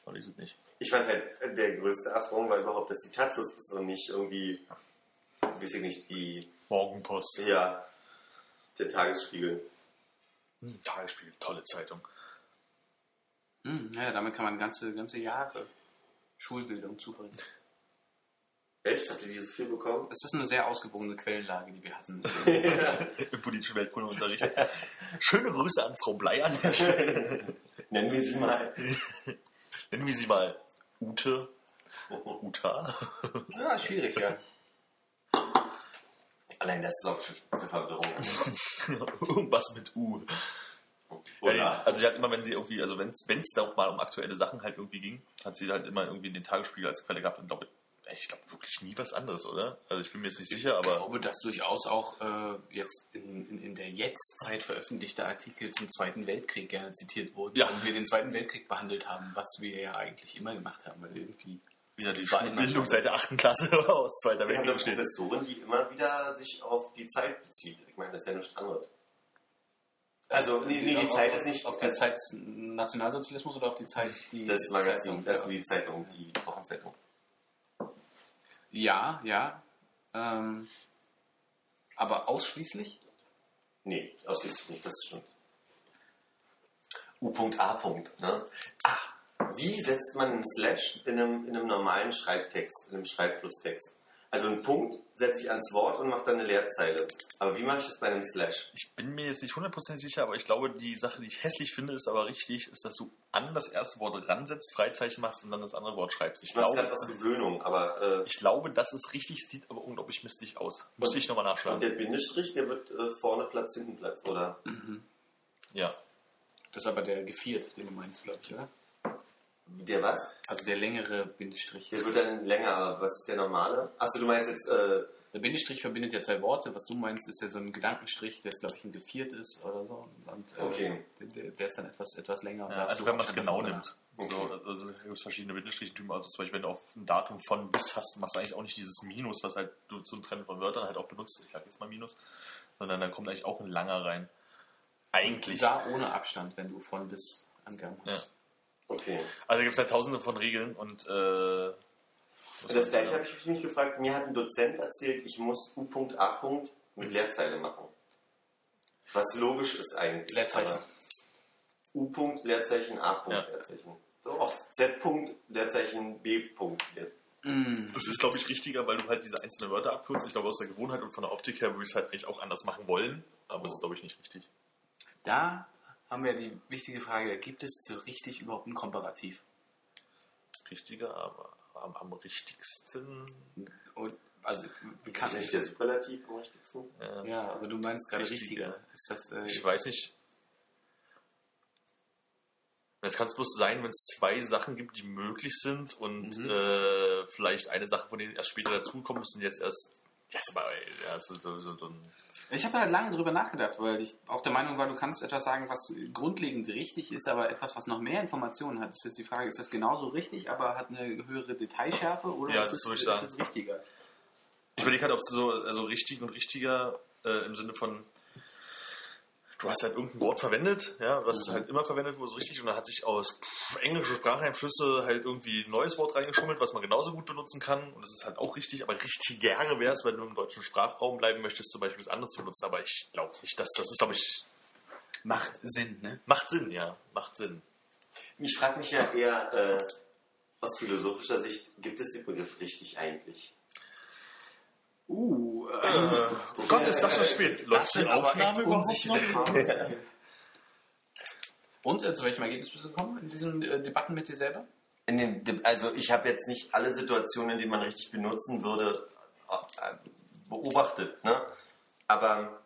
Und ist es nicht. ich fand halt, der größte Affront war überhaupt, dass die Taz es ist und nicht irgendwie, weiß ich nicht, die, Morgenpost. ja, der Tagesspiegel. Hm, Tagesspiegel, tolle Zeitung. Hm, ja, damit kann man ganze, ganze Jahre Schulbildung zubringen. Echt? Habt ihr dieses viel bekommen? Es ist eine sehr ausgewogene Quellenlage, die wir hatten. Im politischen Weltkundeunterricht. Schöne Grüße an Frau Blei an der Stelle. Nennen wir sie mal. Nennen wir sie mal Ute. Uta. ja, schwierig, ja. Allein das sorgt für Verwirrung. Irgendwas mit U. Ja, also die hat immer, wenn sie irgendwie, also wenn es da auch mal um aktuelle Sachen halt irgendwie ging, hat sie halt immer irgendwie den Tagesspiegel als Quelle gehabt und glaube ich glaube wirklich nie was anderes, oder? Also ich bin mir jetzt nicht sicher, Ich aber glaube, dass durchaus auch äh, jetzt in, in, in der Jetztzeit veröffentlichte Artikel zum Zweiten Weltkrieg gerne zitiert wurden, Ja. wenn wir den Zweiten Weltkrieg behandelt haben, was wir ja eigentlich immer gemacht haben, weil irgendwie wieder die Bildung seit der 8. Klasse aus Zweiter Wir haben eine Weltkrieg. Professorin, die immer wieder sich auf die Zeit bezieht. Ich meine, das ist ja nichts anderes. Also, nee, nee, die auf, Zeit ist nicht. Auf die also, Zeit des Nationalsozialismus oder auf die Zeit, die das Magazin, Zeitung? also die Zeitung, die Wochenzeitung. Ja, ja. Ähm, aber ausschließlich? Nee, ausschließlich nicht, das stimmt. U.A. Ne? Ach, wie setzt man einen Slash in einem, in einem normalen Schreibtext, in einem Schreibflusstext? Also einen Punkt setze ich ans Wort und mache dann eine Leerzeile. Aber wie mache ich das bei einem Slash? Ich bin mir jetzt nicht hundertprozentig sicher, aber ich glaube, die Sache, die ich hässlich finde, ist aber richtig, ist, dass du an das erste Wort ransetzt, Freizeichen machst und dann das andere Wort schreibst. Ich Ich mache es glaube, gerade aus Gewöhnung, aber äh, ich glaube, das ist richtig, sieht aber unglaublich mistig aus. Müsste ich nochmal und nachschlagen. der Bindestrich, der wird äh, vorne Platz, hinten Platz, oder? Ja. Das ist aber der geviert, den du meinst, glaube ich, oder? Der was? Also der längere Bindestrich. Der wird dann länger, aber was ist der normale? Achso, du meinst jetzt, äh, Der Bindestrich verbindet ja zwei Worte. Was du meinst, ist ja so ein Gedankenstrich, der, glaube ich, ein geviert ist oder so. Und, äh, Okay. der, der ist dann etwas, etwas länger. Und Ja, also wenn man es genau nimmt. danach. So, also es gibt verschiedene Bindestrichtypen. Also zum Beispiel, wenn du auf ein Datum von bis hast, machst du eigentlich auch nicht dieses Minus, was halt du zum Trennen von Wörtern halt auch benutzt. Ich sag jetzt mal Minus. Sondern dann kommt eigentlich auch ein langer rein. Eigentlich. Da ohne Abstand, wenn du von bis angegangen hast. Okay. Also gibt es halt tausende von Regeln und äh, Das gleiche habe ich mich nicht gefragt. Mir hat ein Dozent erzählt, ich muss U.A. mit Leerzeile machen. Was logisch ist eigentlich. Leerzeichen. U. Leerzeichen A. Ja. Leerzeichen. So, auch Z. Leerzeichen B. Mm. Das ist, glaube ich, richtiger, weil du halt diese einzelnen Wörter abkürzt. Ich glaube, aus der Gewohnheit und von der Optik her würde ich es halt eigentlich auch anders machen wollen. Aber es ist, glaube ich, nicht richtig. Da haben wir die wichtige Frage, gibt es zu richtig überhaupt ein Komparativ? Richtiger, aber am, am richtigsten. Und, also Ist das bekannt nicht der Superlativ am richtigsten? Äh, Ja, aber du meinst gerade Richtiger. richtiger. Ist das, äh, Ich weiß nicht. Es kann es bloß sein, wenn es zwei Sachen gibt, die möglich sind und Mhm. äh, vielleicht eine Sache von denen erst später dazukommen ist und jetzt erst. Ist aber, ja, so, so, so, so ein, Ich habe halt lange drüber nachgedacht, weil ich auch der Meinung war, du kannst etwas sagen, was grundlegend richtig ist, aber etwas, was noch mehr Informationen hat. Ist jetzt die Frage, ist das genauso richtig, aber hat eine höhere Detailschärfe oder Ja, ist, das es, ist es richtiger? Ich überlege halt, ob es so also richtig und richtiger äh, im Sinne von, du hast halt irgendein Wort verwendet, ja, was Mhm. halt immer verwendet wurde, so richtig, und dann hat sich aus pff, englische Spracheinflüsse halt irgendwie ein neues Wort reingeschummelt, was man genauso gut benutzen kann. Und das ist halt auch richtig, aber richtiger wäre es, wenn du im deutschen Sprachraum bleiben möchtest, zum Beispiel das andere zu benutzen. Aber ich glaube nicht, dass das ist, glaube ich, Macht Sinn, ne? macht Sinn, ja, macht Sinn. Ich frage mich ja eher äh, aus philosophischer Sicht, gibt es den Begriff richtig eigentlich? Uh, Äh, oh Gott, ist das schon spät. Läuft die sind aber echt Aufnahme überhaupt noch? Fragen. Und äh, zu welchem Ergebnis bist du gekommen in diesen äh, Debatten mit dir selber? In den, De- also ich habe jetzt nicht alle Situationen, die man richtig benutzen würde, äh, beobachtet. Ne? Aber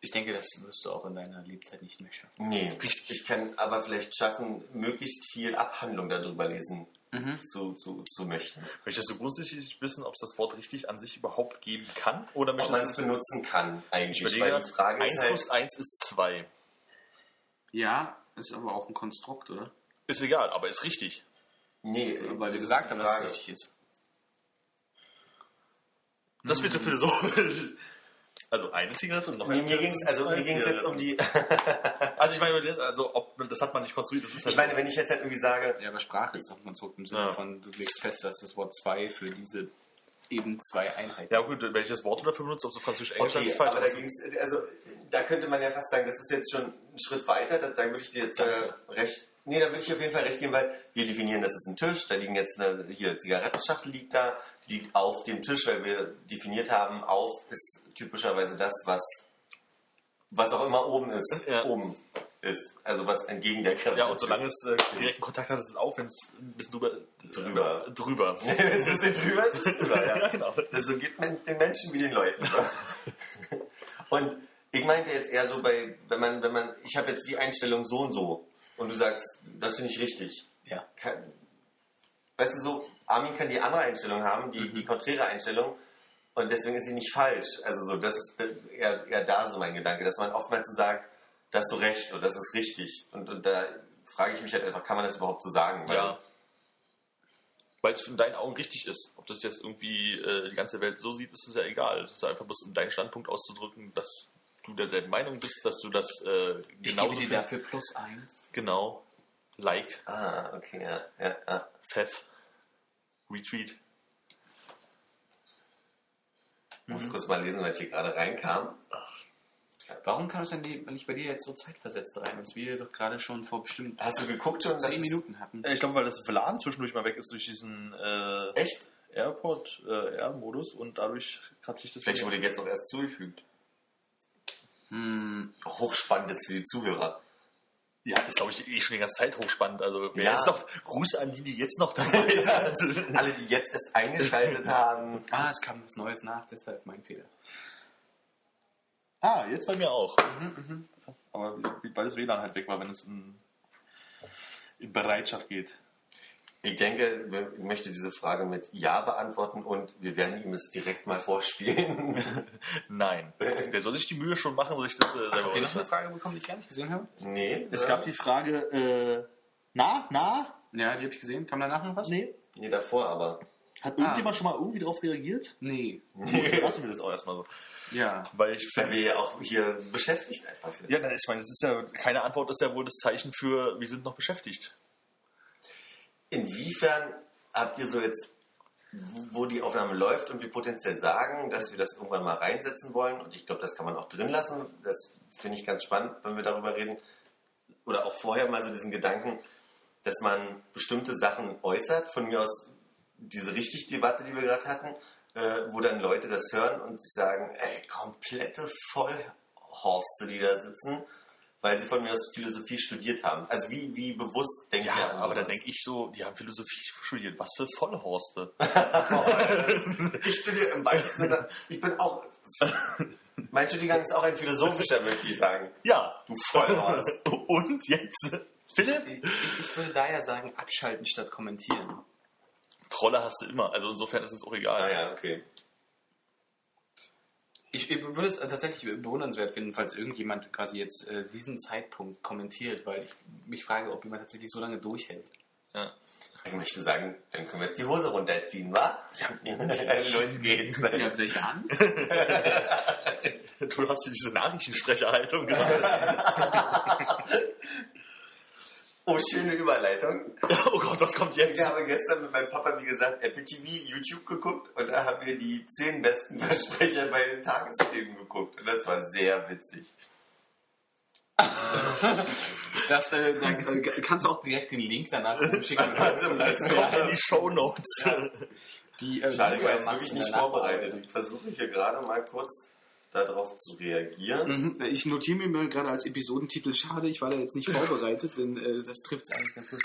Ich denke, das wirst du auch in deiner Lebzeit nicht mehr schaffen. nee, ich kann aber vielleicht schaffen, möglichst viel Abhandlung darüber lesen Mhm. zu, zu, zu möchten. Möchtest du grundsätzlich wissen, ob es das Wort richtig an sich überhaupt geben kann? Oder Ob möchtest man du es benutzen kann eigentlich. Ich weil überlege, die Frage 1 ist halt, plus 1 ist 2. Ja, ist aber auch ein Konstrukt, oder? Ist egal, aber ist richtig. nee, Weil wir gesagt haben, dass es richtig ist. Das wird so philosophisch. Also eine Zigarette und noch Nee, eine mir ging es also, mir ging's jetzt um die. Also ich meine, also ob, das hat man nicht konstruiert. Das ist halt ich meine, wenn ich jetzt halt irgendwie sage, Ja, aber Sprache ist doch ein Konstrukt im Sinne Ja. von, du legst fest, dass das Wort zwei für diese eben zwei Einheiten. ja gut, welches Wort du dafür benutzt, ob du französisch, englisch, Okay, ist falsch. aber da ging's, also da könnte man ja fast sagen, das ist jetzt schon ein Schritt weiter, da, da würde ich dir jetzt äh, recht, nee, da würde ich auf jeden Fall recht geben, weil wir definieren, das ist ein Tisch, da liegen jetzt eine, hier Zigarettenschachtel liegt da, die liegt auf dem Tisch, weil wir definiert haben, auf ist typischerweise das, was was auch immer oben ist, Ja. oben ist, also was entgegen der Kraft. ja, und solange es äh, direkten Kontakt hat, ist es auf, wenn es ein bisschen drüber. Drüber. Äh, drüber. es ist drüber, es ist drüber, ja. ja, genau. Das so geht man den Menschen wie den Leuten. und ich meinte jetzt eher so bei, wenn man, wenn man, ich habe jetzt die Einstellung so und so und du sagst, das finde ich richtig. Ja. Kann, weißt du so, Armin kann die andere Einstellung haben, die, Mhm. die konträre Einstellung und deswegen ist sie nicht falsch. Also so, das ist eher, eher da so mein Gedanke, dass man oftmals so sagt, da hast du recht oder das ist richtig. Und, und da frage ich mich halt einfach, kann man das überhaupt so sagen? Weil- Ja. Weil es in deinen Augen richtig ist. Ob das jetzt irgendwie äh, die ganze Welt so sieht, ist es ja egal. Es ist einfach bloß, um deinen Standpunkt auszudrücken, dass du derselben Meinung bist, dass du das äh, Ich genauso gebe dir dafür plus eins. Genau. Like, Ah, okay, ja, ja, ja. Fev, Retweet. Ich muss kurz mal lesen, weil ich hier gerade reinkam. Warum kam es denn die- nicht bei dir jetzt so zeitversetzt rein, was wir doch gerade schon vor bestimmt Hast du geguckt schon? zehn Minuten hatten? Ich glaube, weil das WLAN zwischendurch mal weg ist durch diesen äh, Echt? Airport äh, Air-Modus und dadurch hat sich das Vielleicht wurde jetzt auch erst zugefügt. Hm, Hochspannend jetzt für die Zuhörer. Ja, das glaube ich eh schon die ganze Zeit hochspannend. Also wer Ja. jetzt noch Gruß an die, die jetzt noch dabei sind. Alle, die jetzt erst eingeschaltet haben. ah, es kam was Neues nach, deshalb mein Fehler. ah, jetzt bei mir auch. Aber wie- weil das WLAN halt weg war, wenn es in, in Bereitschaft geht. Ich denke, ich möchte diese Frage mit Ja beantworten und wir werden ihm es direkt mal vorspielen. Nein. Wer soll sich die Mühe schon machen, sich das äh, Habt ihr noch eine? Frage bekommen, die ich gar nicht gesehen habe? nee, Es äh, gab die Frage, äh, na, na, Ja, die habe ich gesehen. Kam danach noch was? nee. nee, davor aber. Hat irgendjemand schon mal irgendwie drauf reagiert? Nee. Gut, lassen wir das auch erstmal so. Ja. Weil ich Weil wir ja auch hier beschäftigt einfach sind. Ja, ich meine, das ist ja, keine Antwort ist ja wohl das Zeichen für, wir sind noch beschäftigt. Inwiefern habt ihr so jetzt, wo die Aufnahme läuft und wir potenziell sagen, dass wir das irgendwann mal reinsetzen wollen und ich glaube, das kann man auch drin lassen. Das finde ich ganz spannend, wenn wir darüber reden. Oder auch vorher mal so diesen Gedanken, dass man bestimmte Sachen äußert, von mir aus diese richtig Debatte, die wir gerade hatten, äh, wo dann Leute das hören und sich sagen, ey, komplette Vollhorste, die da sitzen, weil sie von mir aus Philosophie studiert haben. Also wie, wie bewusst denkt ihr Ja, an aber dann sowas? denke ich so, die haben Philosophie studiert. Was für Vollhorste. Ich studiere im weitesten Sinne. Ich bin auch. Mein Studiengang ist auch ein philosophischer, möchte ich sagen. ja. Du Vollhorst. Und jetzt? Philipp? Ich, ich, ich würde daher sagen, abschalten statt kommentieren. Trolle hast du immer. Also insofern ist es auch egal. Ah ja, okay. Ich, würde es tatsächlich bewundernswert finden, falls irgendjemand quasi jetzt äh, diesen Zeitpunkt kommentiert, weil ich mich frage, ob jemand tatsächlich so lange durchhält. Ja. Ich möchte sagen, dann können wir jetzt die Hose runterziehen, wa? Ja. Los geht's. Ja, welche an? Du hast hier diese Nachrichtensprecherhaltung gerade. Oh, schöne Überleitung. oh Gott, was kommt jetzt? Ich habe gestern mit meinem Papa, wie gesagt, Apple TV, YouTube geguckt und da haben wir die zehn besten Versprecher bei den Tagesthemen geguckt. Und das war sehr witzig. Das, äh, da äh, kannst du auch direkt den Link danach schicken. Das kommt in die Shownotes. Die, äh, Schade, ich war jetzt wirklich nicht vorbereitet. Ich versuche hier gerade mal kurz darauf zu reagieren. Mhm, Ich notiere mir mal gerade als Episodentitel schade, ich war da jetzt nicht vorbereitet, denn äh, das trifft es eigentlich ganz gut.